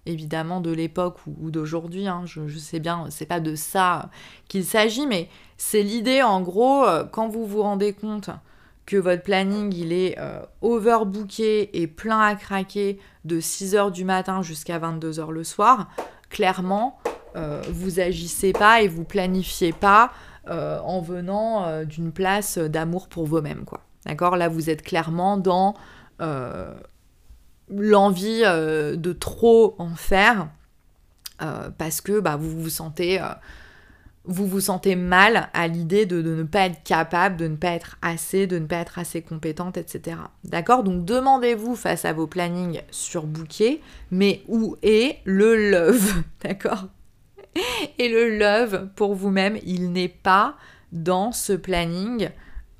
évidemment de l'époque ou, d'aujourd'hui. Hein. Je, sais bien, c'est pas de ça qu'il s'agit, mais c'est l'idée en gros, euh, quand vous vous rendez compte que votre planning il est euh, overbooké et plein à craquer de 6h du matin jusqu'à 22h le soir, clairement, euh, vous agissez pas et vous planifiez pas en venant d'une place d'amour pour vous-même, quoi. D'accord? Là, vous êtes clairement dans l'envie euh, de trop en faire euh, parce que bah, vous vous sentez euh, vous vous sentez mal à l'idée de, ne pas être capable, de ne pas être assez, de ne pas être assez compétente, etc. D'accord? Donc demandez-vous face à vos plannings surbookés, mais où est le love? D'accord? Et le love pour vous-même, il n'est pas dans ce planning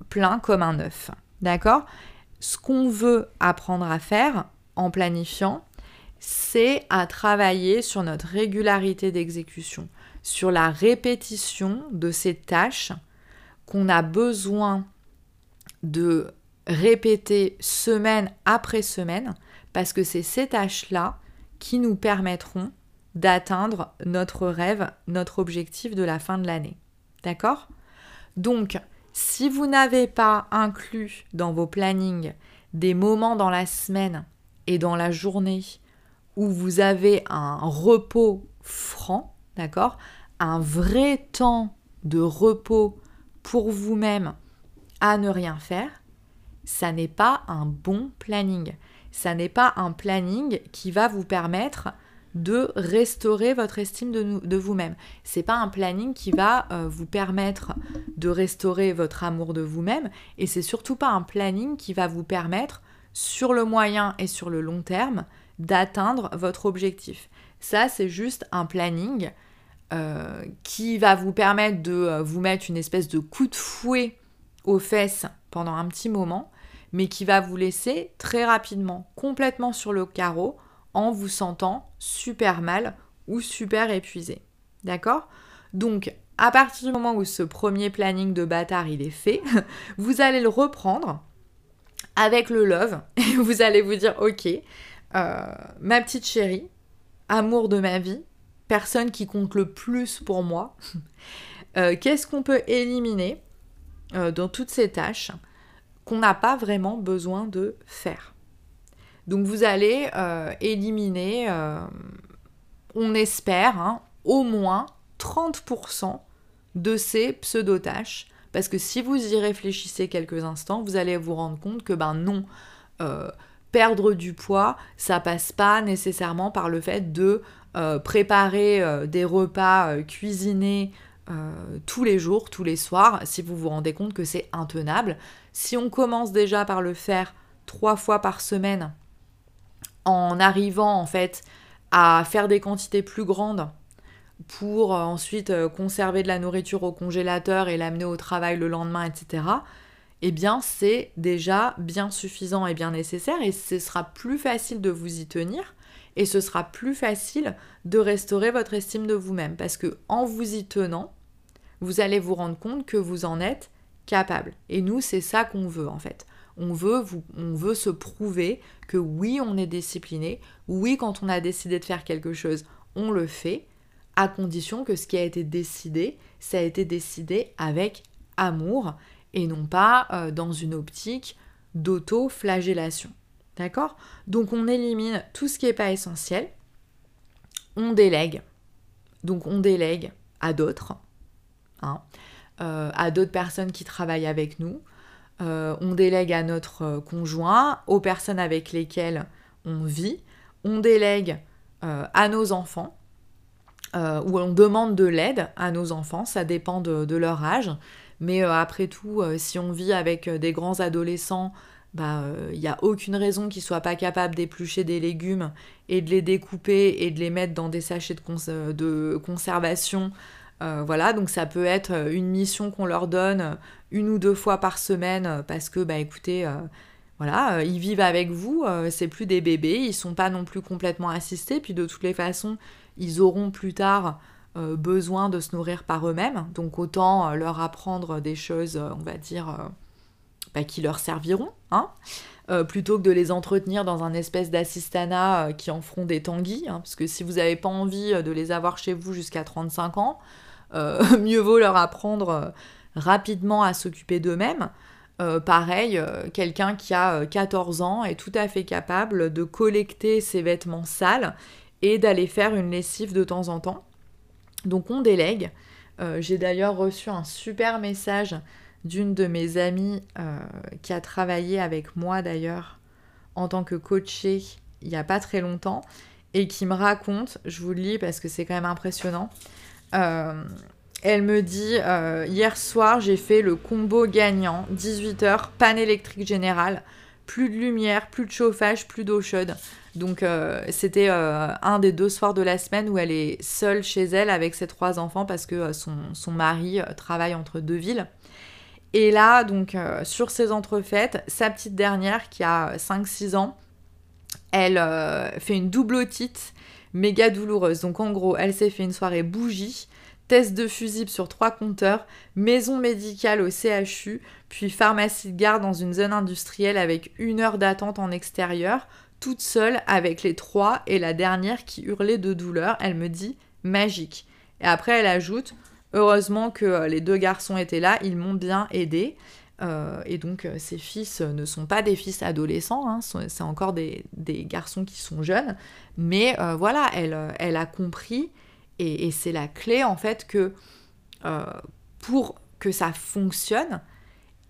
plein comme un œuf. D'accord? Ce qu'on veut apprendre à faire, en planifiant, c'est à travailler sur notre régularité d'exécution, sur la répétition de ces tâches qu'on a besoin de répéter semaine après semaine, parce que c'est ces tâches-là qui nous permettront d'atteindre notre rêve, notre objectif de la fin de l'année. D'accord? Donc, si vous n'avez pas inclus dans vos plannings des moments dans la semaine et dans la journée où vous avez un repos franc, d'accord Un vrai temps de repos pour vous-même à ne rien faire, ça n'est pas un bon planning. Ça n'est pas un planning qui va vous permettre de restaurer votre estime de, vous-même. C'est pas un planning qui va euh, vous permettre de restaurer votre amour de vous-même et c'est surtout pas un planning qui va vous permettre sur le moyen et sur le long terme d'atteindre votre objectif. Ça, c'est juste un planning euh, qui va vous permettre de euh, vous mettre une espèce de coup de fouet aux fesses pendant un petit moment, mais qui va vous laisser très rapidement complètement sur le carreau en vous sentant super mal ou super épuisé. D'accord? Donc, à partir du moment où ce premier planning de bâtard il est fait, vous allez le reprendre avec le love, vous allez vous dire, ok, euh, ma petite chérie, amour de ma vie, personne qui compte le plus pour moi, euh, qu'est-ce qu'on peut éliminer euh, dans toutes ces tâches qu'on n'a pas vraiment besoin de faire? Donc vous allez éliminer, on espère, hein, au moins 30% de ces pseudo-tâches parce que si vous y réfléchissez quelques instants, vous allez vous rendre compte que ben non, euh, perdre du poids, ça passe pas nécessairement par le fait de euh, préparer euh, des repas cuisinés tous les jours, tous les soirs, si vous vous rendez compte que c'est intenable. Si on commence déjà par le faire trois fois par semaine, en arrivant en fait à faire des quantités plus grandes pour euh, ensuite euh, conserver de la nourriture au congélateur et l'amener au travail le lendemain, etc., eh bien c'est déjà bien suffisant et bien nécessaire et ce sera plus facile de vous y tenir et ce sera plus facile de restaurer votre estime de vous-même parce que en vous y tenant, vous allez vous rendre compte que vous en êtes capable. Et nous, c'est ça qu'on veut en fait. On veut, on veut se prouver que oui, on est discipliné, oui, quand on a décidé de faire quelque chose, on le fait, à condition que ce qui a été décidé, ça a été décidé avec amour et non pas euh, dans une optique d'auto-flagellation. D'accord? Donc on élimine tout ce qui n'est pas essentiel, on délègue. Donc on délègue à d'autres, hein, euh, à d'autres personnes qui travaillent avec nous. Euh, on délègue à notre conjoint, aux personnes avec lesquelles on vit. On délègue à nos enfants. Ou on demande de l'aide à nos enfants, ça dépend de leur âge. Mais euh, après tout, euh, si on vit avec euh, des grands adolescents, bah, il n'y a aucune raison qu'ils soient pas capables d'éplucher des légumes et de les découper et de les mettre dans des sachets de, conservation. voilà, donc ça peut être une mission qu'on leur donne une ou deux fois par semaine parce que, bah écoutez, voilà, ils vivent avec vous, c'est plus des bébés, ils sont pas non plus complètement assistés, puis de toutes les façons, ils auront plus tard euh, besoin de se nourrir par eux-mêmes, donc autant euh, leur apprendre des choses, euh, on va dire, bah, qui leur serviront, hein, plutôt que de les entretenir dans un espèce d'assistanat qui en feront des tanguis, hein, parce que si vous n'avez pas envie de les avoir chez vous jusqu'à 35 ans, mieux vaut leur apprendre rapidement à s'occuper d'eux-mêmes. pareil, quelqu'un qui a 14 ans est tout à fait capable de collecter ses vêtements sales et d'aller faire une lessive de temps en temps. Donc on délègue. Euh, j'ai d'ailleurs reçu un super message d'une de mes amies euh, qui a travaillé avec moi d'ailleurs en tant que coachée il n'y a pas très longtemps et qui me raconte, je vous le lis parce que c'est quand même impressionnant, euh, elle me dit hier soir j'ai fait le combo gagnant, 18h, panne électrique générale, plus de lumière, plus de chauffage, plus d'eau chaude. Donc euh, c'était euh, un des deux soirs de la semaine où elle est seule chez elle avec ses trois enfants parce que euh, son, mari travaille entre deux villes. Et là, donc sur ces entrefaites, sa petite dernière qui a 5-6 ans, elle fait une double otite méga douloureuse. Donc en gros, elle s'est fait une soirée bougie, test de fusible sur trois compteurs, maison médicale au CHU, puis pharmacie de garde dans une zone industrielle avec une heure d'attente en extérieur, toute seule avec les trois et la dernière qui hurlait de douleur. Elle me dit magique. Et après, elle ajoute heureusement que euh, les deux garçons étaient là, ils m'ont bien aidé. Euh, et donc, euh, ces fils ne sont pas des fils adolescents, hein, c'est encore des, garçons qui sont jeunes. Mais voilà, elle, elle, a compris, et, c'est la clé en fait que pour que ça fonctionne,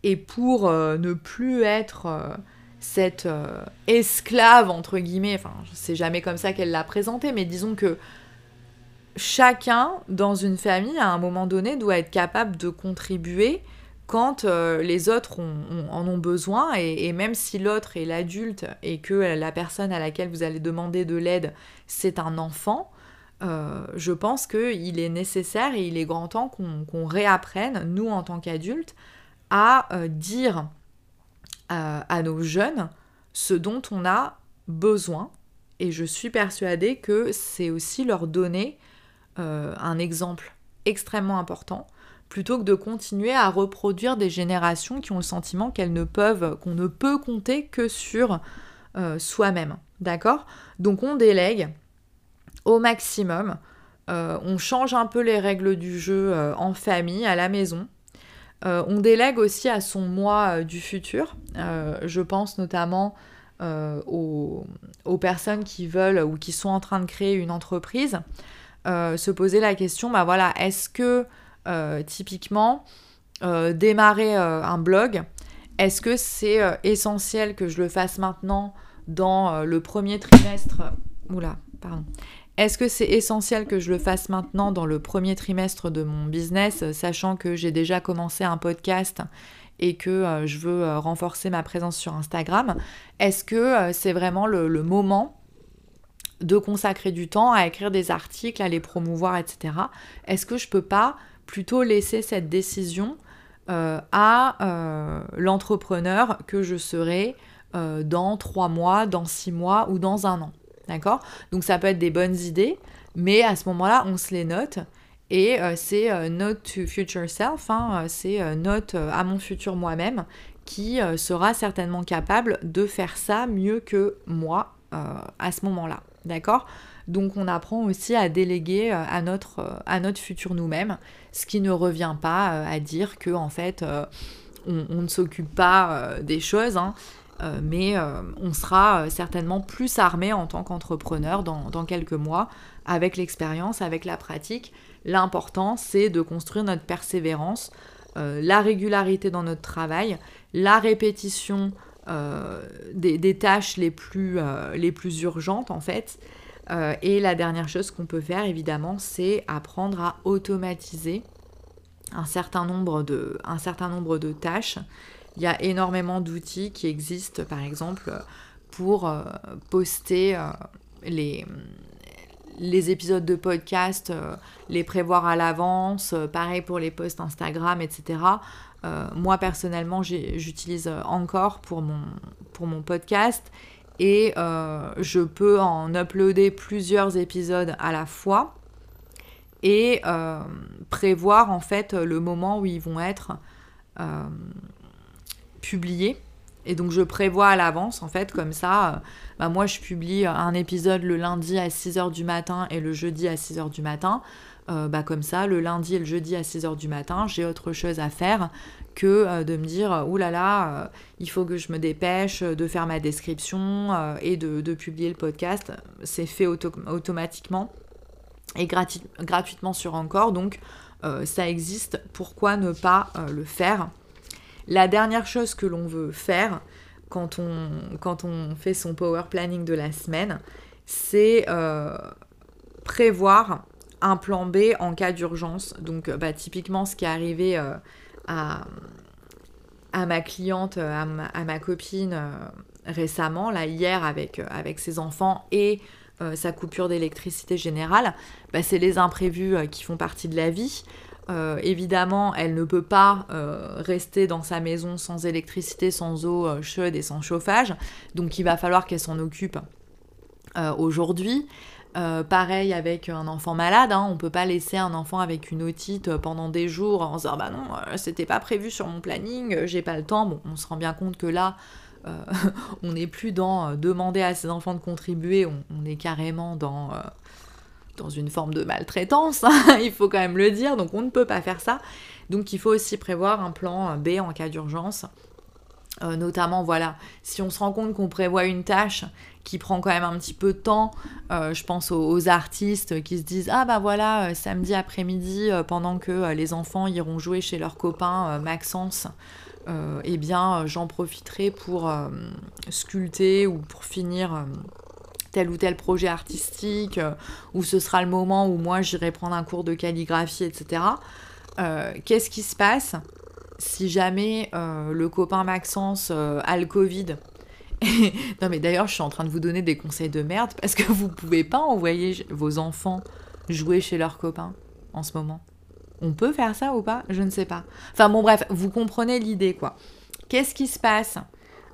et pour ne plus être cette euh, esclave, entre guillemets, enfin, c'est jamais comme ça qu'elle l'a présentée, mais disons que chacun dans une famille, à un moment donné, doit être capable de contribuer quand euh, les autres en ont besoin, et, même si l'autre est l'adulte et que la personne à laquelle vous allez demander de l'aide, c'est un enfant, euh, je pense qu'il est nécessaire et il est grand temps qu'on réapprenne, nous en tant qu'adultes, à dire à, nos jeunes ce dont on a besoin. Et je suis persuadée que c'est aussi leur donner euh, un exemple extrêmement important plutôt que de continuer à reproduire des générations qui ont le sentiment qu'elles ne peuvent, qu'on ne peut compter que sur euh, soi-même. D'accord? Donc on délègue au maximum. Euh, on change un peu les règles du jeu en famille, à la maison. Euh, on délègue aussi à son moi euh, du futur. Euh, je pense notamment aux, personnes qui veulent ou qui sont en train de créer une entreprise. se poser la question, bah voilà, est-ce que typiquement démarrer un blog, est-ce que c'est essentiel que je le fasse maintenant dans le premier trimestre Oula, pardon. Est-ce que c'est essentiel que je le fasse maintenant dans le premier trimestre de mon business, sachant que j'ai déjà commencé un podcast et que euh, je veux euh, renforcer ma présence sur Instagram? Est-ce que euh, c'est vraiment le, moment de consacrer du temps à écrire des articles, à les promouvoir, etc. Est-ce que je peux pas plutôt laisser cette décision à l'entrepreneur que je serai dans trois mois, dans six mois ou dans un an? D'accord? Donc ça peut être des bonnes idées, mais à ce moment-là, on se les note. Et c'est Note to Future Self, hein, c'est Note à mon futur moi-même, qui sera certainement capable de faire ça mieux que moi à ce moment-là. D'accord? Donc on apprend aussi à déléguer euh, à notre, euh, à notre futur nous-mêmes, ce qui ne revient pas euh, à dire que en fait on, ne s'occupe pas des choses, hein, mais on sera certainement plus armé en tant qu'entrepreneur dans, quelques mois avec l'expérience, avec la pratique. L'important c'est de construire notre persévérance, la régularité dans notre travail, la répétition des, des, tâches les plus, les plus urgentes en fait, euh, et la dernière chose qu'on peut faire, évidemment, c'est apprendre à automatiser un certain nombre de, un certain nombre de tâches. Il y a énormément d'outils qui existent, par exemple, pour euh, poster euh, les, les épisodes de podcast, les prévoir à l'avance, pareil pour les posts Instagram, etc. moi personnellement, j'utilise encore pour mon, pour mon podcast et euh, je peux en uploader plusieurs épisodes à la fois et euh, prévoir en fait le moment où ils vont être euh, publiés. Et donc je prévois à l'avance en fait comme ça. Bah, moi je publie un épisode le lundi à 6h du matin et le jeudi à 6h du matin. bah comme ça, le lundi et le jeudi à 6h du matin, j'ai autre chose à faire que euh, de me dire oulala, euh, il faut que je me dépêche de faire ma description euh, et de, publier le podcast. C'est fait automatiquement et gratuitement sur Encore, donc ça existe. Pourquoi ne pas le faire? La dernière chose que l'on veut faire quand on, fait son power planning de la semaine, c'est prévoir un plan B en cas d'urgence. Donc, bah, typiquement, ce qui est arrivé à, ma cliente, à ma, copine euh, récemment, là hier avec, euh, ses enfants et euh, sa coupure d'électricité générale, bah, c'est les imprévus qui font partie de la vie. Évidemment, elle ne peut pas rester dans sa maison sans électricité, sans eau chaude et sans chauffage, donc il va falloir qu'elle s'en occupe aujourd'hui. Euh, pareil avec un enfant malade, hein, on peut pas laisser un enfant avec une otite pendant des jours en se disant bah non, euh, c'était pas prévu sur mon planning, euh, j'ai pas le temps. Bon, on se rend bien compte que là, on n'est plus dans demander à ses enfants de contribuer, on, est carrément dans, dans une forme de maltraitance, hein, il faut quand même le dire, donc on ne peut pas faire ça. Donc il faut aussi prévoir un plan B en cas d'urgence. notamment, voilà, si on se rend compte qu'on prévoit une tâche qui prend quand même un petit peu de temps. Euh, je pense aux, artistes qui se disent Ah bah voilà, euh, samedi après-midi, euh, pendant que les enfants iront jouer chez leurs copains Maxence, eh bien j'en profiterai pour sculpter ou pour finir tel ou tel projet artistique, ou ce sera le moment où moi j'irai prendre un cours de calligraphie, etc. Qu'est-ce qui se passe si jamais le copain Maxence a le Covid? Non mais d'ailleurs, je suis en train de vous donner des conseils de merde parce que vous pouvez pas envoyer vos enfants jouer chez leurs copains en ce moment. On peut faire ça ou pas? Je ne sais pas. Enfin bon bref, vous comprenez l'idée quoi. Qu'est-ce qui se passe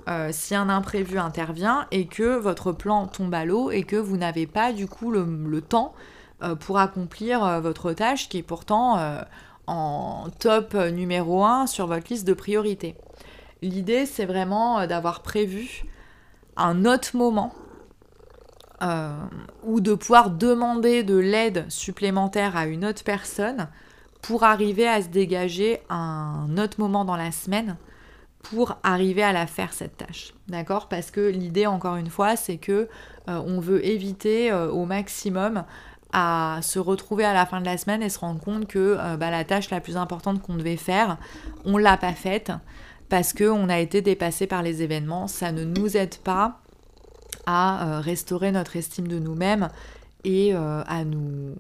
euh, si un imprévu intervient et que votre plan tombe à l'eau et que vous n'avez pas du coup le, temps euh, pour accomplir euh, votre tâche qui est pourtant en top numéro 1 sur votre liste de priorités. L'idée c'est vraiment d'avoir prévu un autre moment ou de pouvoir demander de l'aide supplémentaire à une autre personne pour arriver à se dégager un autre moment dans la semaine pour arriver à la faire cette tâche. D'accord? Parce que l'idée encore une fois, c'est que euh, on veut éviter euh, au maximum à se retrouver à la fin de la semaine et se rendre compte que bah, la tâche la plus importante qu'on devait faire, on l'a pas faite parce qu'on a été dépassé par les événements. Ça ne nous aide pas à euh, restaurer notre estime de nous-mêmes et euh, à, nous,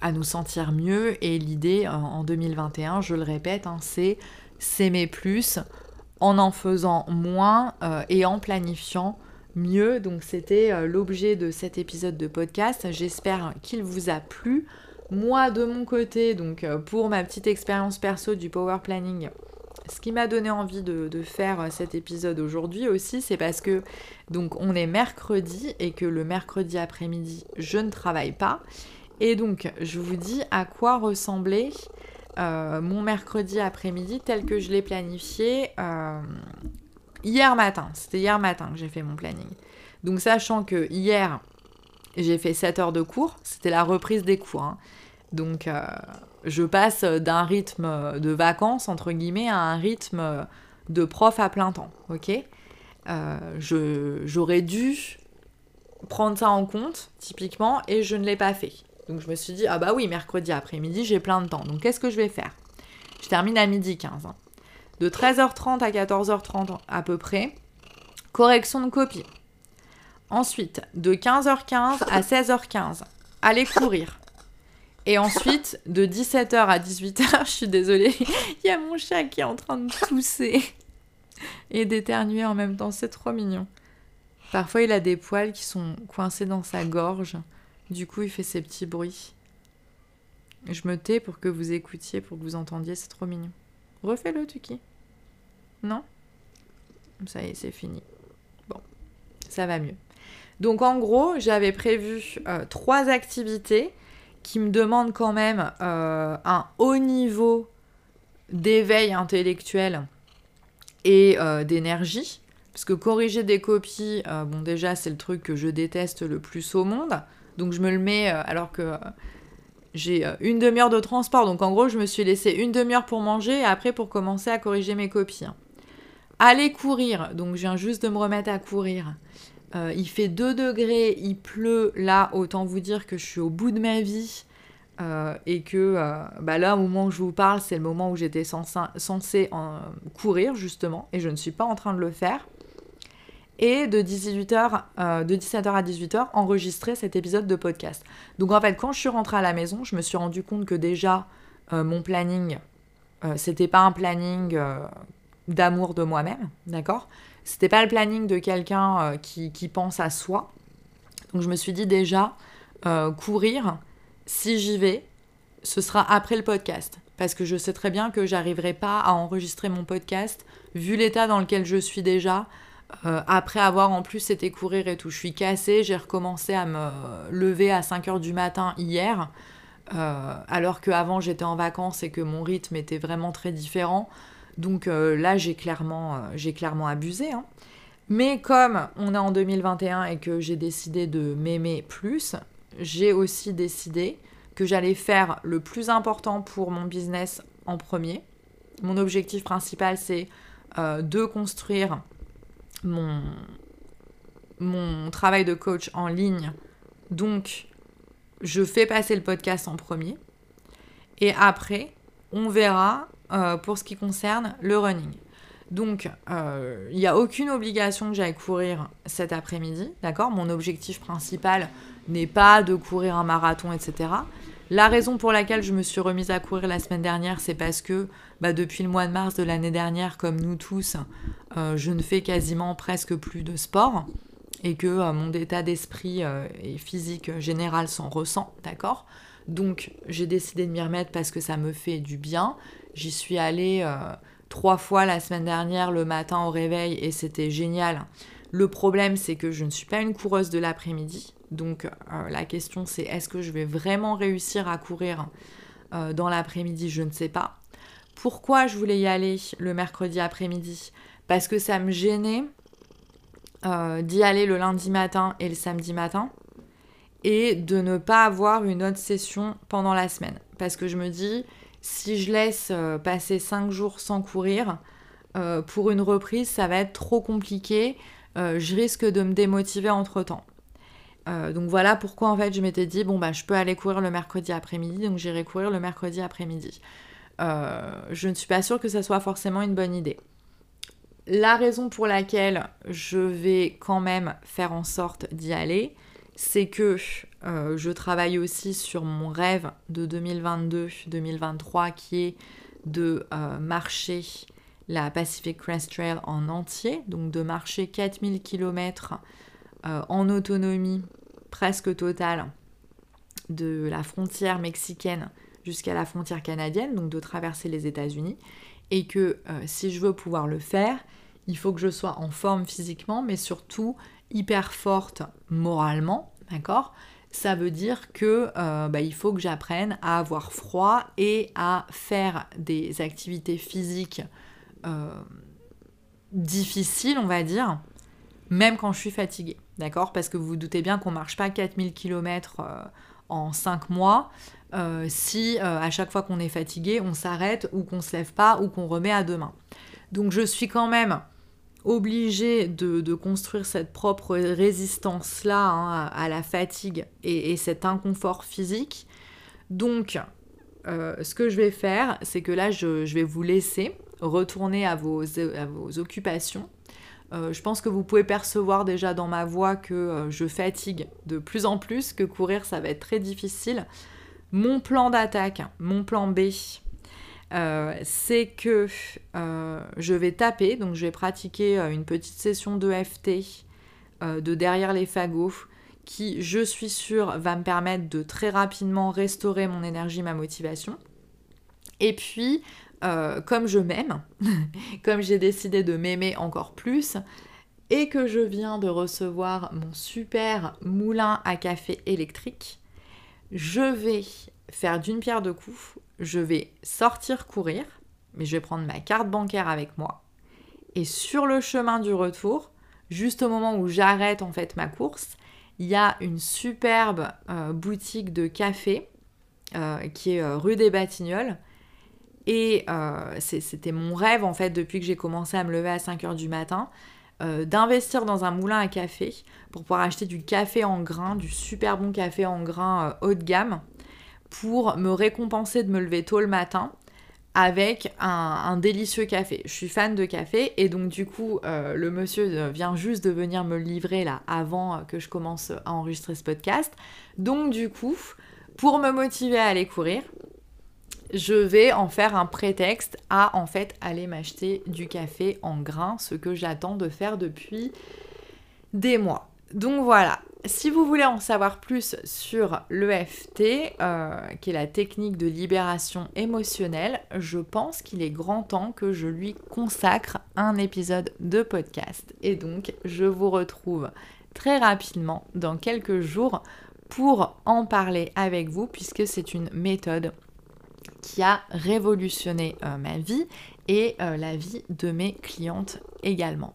à nous sentir mieux. Et l'idée en 2021, je le répète, hein, c'est s'aimer plus en en faisant moins euh, et en planifiant mieux. Donc c'était l'objet de cet épisode de podcast. J'espère qu'il vous a plu. Moi de mon côté, donc pour ma petite expérience perso du power planning, ce qui m'a donné envie de, faire cet épisode aujourd'hui aussi, c'est parce que donc on est mercredi et que le mercredi après-midi, je ne travaille pas. Et donc, je vous dis à quoi ressemblait euh, mon mercredi après-midi tel que je l'ai planifié euh, hier matin. C'était hier matin que j'ai fait mon planning. Donc, sachant que hier, j'ai fait 7 heures de cours, c'était la reprise des cours. Hein. Donc, euh, je passe d'un rythme de vacances, entre guillemets, à un rythme de prof à plein temps. Ok? J'aurais dû prendre ça en compte, typiquement, et je ne l'ai pas fait. Donc je me suis dit, ah bah oui, mercredi après-midi, j'ai plein de temps. Donc qu'est-ce que je vais faire? Je termine à midi 15. Hein. De 13h30 à 14h30 à peu près, correction de copie. Ensuite, de 15h15 à 16h15, aller courir. Et ensuite, de 17h à 18h, je suis désolée, il y a mon chat qui est en train de tousser et d'éternuer en même temps. C'est trop mignon. Parfois, il a des poils qui sont coincés dans sa gorge. Du coup, il fait ces petits bruits. Je me tais pour que vous écoutiez, pour que vous entendiez, c'est trop mignon. Refais-le, Tuki. Non? Ça y est, c'est fini. Bon, ça va mieux. Donc en gros, j'avais prévu euh, trois activités qui me demandent quand même euh, un haut niveau d'éveil intellectuel et euh, d'énergie. Parce que corriger des copies, bon déjà c'est le truc que je déteste le plus au monde. Donc je me le mets euh, alors que euh, j'ai euh, une demi-heure de transport. Donc en gros, je me suis laissé une demi-heure pour manger et après pour commencer à corriger mes copies. Hein. Aller courir. Donc je viens juste de me remettre à courir. il fait 2 degrés, il pleut. Là, autant vous dire que je suis au bout de ma vie. et que bah là, au moment où je vous parle, c'est le moment où j'étais censé, censé courir, justement. Et je ne suis pas en train de le faire et de 18h, euh, 17h à 18h, enregistrer cet épisode de podcast. Donc en fait, quand je suis rentrée à la maison, je me suis rendu compte que déjà, euh, mon planning, euh, c'était pas un planning d'amour de moi-même, d'accord? C'était pas le planning de quelqu'un qui, qui, pense à soi. Donc je me suis dit déjà, courir, si j'y vais, ce sera après le podcast. Parce que je sais très bien que j'arriverai pas à enregistrer mon podcast, vu l'état dans lequel je suis déjà, euh, après avoir en plus été courir et tout, je suis cassée, j'ai recommencé à me lever à 5h du matin hier, euh, alors qu'avant j'étais en vacances et que mon rythme était vraiment très différent. Donc euh, là j'ai clairement, j'ai clairement abusé. Hein. Mais comme on est en 2021 et que j'ai décidé de m'aimer plus, j'ai aussi décidé que j'allais faire le plus important pour mon business en premier. Mon objectif principal c'est de construire mon, mon travail de coach en ligne. Donc, je fais passer le podcast en premier. Et après, on verra euh, pour ce qui concerne le running. Donc, euh, il n'y a aucune obligation que j'aille courir cet après-midi, d'accord? Mon objectif principal n'est pas de courir un marathon, etc. La raison pour laquelle je me suis remise à courir la semaine dernière, c'est parce que bah, depuis le mois de mars de l'année dernière, comme nous tous, euh, je ne fais quasiment presque plus de sport et que euh, mon état d'esprit euh, et physique général s'en ressent, d'accord? Donc j'ai décidé de m'y remettre parce que ça me fait du bien. J'y suis allée trois fois la semaine dernière le matin au réveil et c'était génial. Le problème, c'est que je ne suis pas une coureuse de l'après-midi. Donc euh, la question c'est est-ce que je vais vraiment réussir à courir euh, dans l'après-midi? Je ne sais pas. Pourquoi je voulais y aller le mercredi après-midi? Parce que ça me gênait euh, d'y aller le lundi matin et le samedi matin et de ne pas avoir une autre session pendant la semaine. Parce que je me dis, si je laisse passer 5 jours sans courir, pour une reprise, ça va être trop compliqué. je risque de me démotiver entre-temps. Euh, donc voilà pourquoi en fait je m'étais dit bon bah je peux aller courir le mercredi après-midi, donc j'irai courir le mercredi après-midi. Euh, je ne suis pas sûre que ça soit forcément une bonne idée. La raison pour laquelle je vais quand même faire en sorte d'y aller, c'est que euh, je travaille aussi sur mon rêve de 2022-2023 qui est de marcher la Pacific Crest Trail en entier, donc de marcher 4000 km en autonomie presque totale de la frontière mexicaine jusqu'à la frontière canadienne, donc de traverser les États-Unis. et que si je veux pouvoir le faire, il faut que je sois en forme physiquement, mais surtout hyper forte moralement, d'accord? Ça veut dire que euh, bah, il faut que j'apprenne à avoir froid et à faire des activités physiques euh, difficiles, on va dire, même quand je suis fatiguée, d'accord? Parce que vous vous doutez bien qu'on marche pas 4000 km euh, en 5 mois. si à chaque fois qu'on est fatigué, on s'arrête ou qu'on se lève pas ou qu'on remet à demain. Donc je suis quand même obligé de, construire cette propre résistance-là hein, à la fatigue et, cet inconfort physique. Donc, euh, ce que je vais faire, c'est que là, je, vais vous laisser retourner à vos, occupations. Euh, je pense que vous pouvez percevoir déjà dans ma voix que euh, je fatigue de plus en plus, que courir, ça va être très difficile. Mon plan d'attaque, mon plan B, euh, c'est que je vais taper, donc je vais pratiquer une petite session de FT de derrière les fagots qui, je suis sûre, va me permettre de très rapidement restaurer mon énergie, ma motivation. Et puis, comme je m'aime, comme j'ai décidé de m'aimer encore plus, et que je viens de recevoir mon super moulin à café électrique, je vais faire d'une pierre deux coups je vais sortir courir, mais je vais prendre ma carte bancaire avec moi. Et sur le chemin du retour, juste au moment où j'arrête en fait ma course, il y a une superbe euh, boutique de café euh, qui est euh, rue des Batignolles. Et c'était mon rêve en fait depuis que j'ai commencé à me lever à 5h du matin, d'investir dans un moulin à café pour pouvoir acheter du café en grains, du super bon café en grains haut de gamme pour me récompenser de me lever tôt le matin avec un, délicieux café. Je suis fan de café et donc du coup euh, le monsieur vient juste de venir me livrer là avant que je commence à enregistrer ce podcast. Donc du coup, pour me motiver à aller courir, je vais en faire un prétexte à en fait aller m'acheter du café en grains, ce que j'attends de faire depuis des mois. Donc voilà, si vous voulez en savoir plus sur l'EFT, euh, qui est la technique de libération émotionnelle, je pense qu'il est grand temps que je lui consacre un épisode de podcast. Et donc, je vous retrouve très rapidement dans quelques jours pour en parler avec vous, puisque c'est une méthode qui a révolutionné euh, ma vie et euh, la vie de mes clientes également.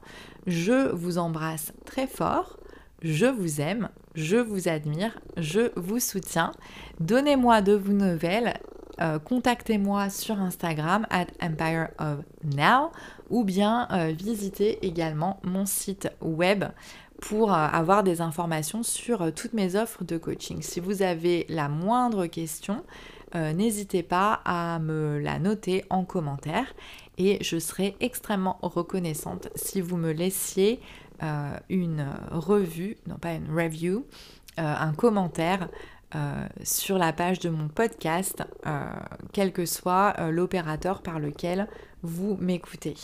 Je vous embrasse très fort je vous aime, je vous admire, je vous soutiens. Donnez-moi de vos nouvelles. Euh, contactez-moi sur Instagram at Empire of Now ou bien visitez également mon site web pour avoir des informations sur toutes mes offres de coaching. Si vous avez la moindre question, n'hésitez pas à me la noter en commentaire et je serai extrêmement reconnaissante si vous me laissiez euh, une revue, non pas une review, euh, un commentaire euh, sur la page de mon podcast, quel que soit l'opérateur par lequel vous m'écoutez.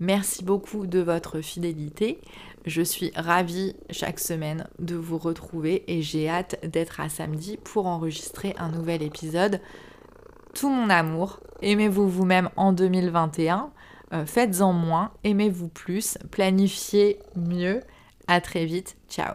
Merci beaucoup de votre fidélité. Je suis ravie chaque semaine de vous retrouver et j'ai hâte d'être à samedi pour enregistrer un nouvel épisode. Tout mon amour, aimez-vous vous-même en 2021. Euh, faites-en moins, aimez-vous plus, planifiez mieux. À très vite, ciao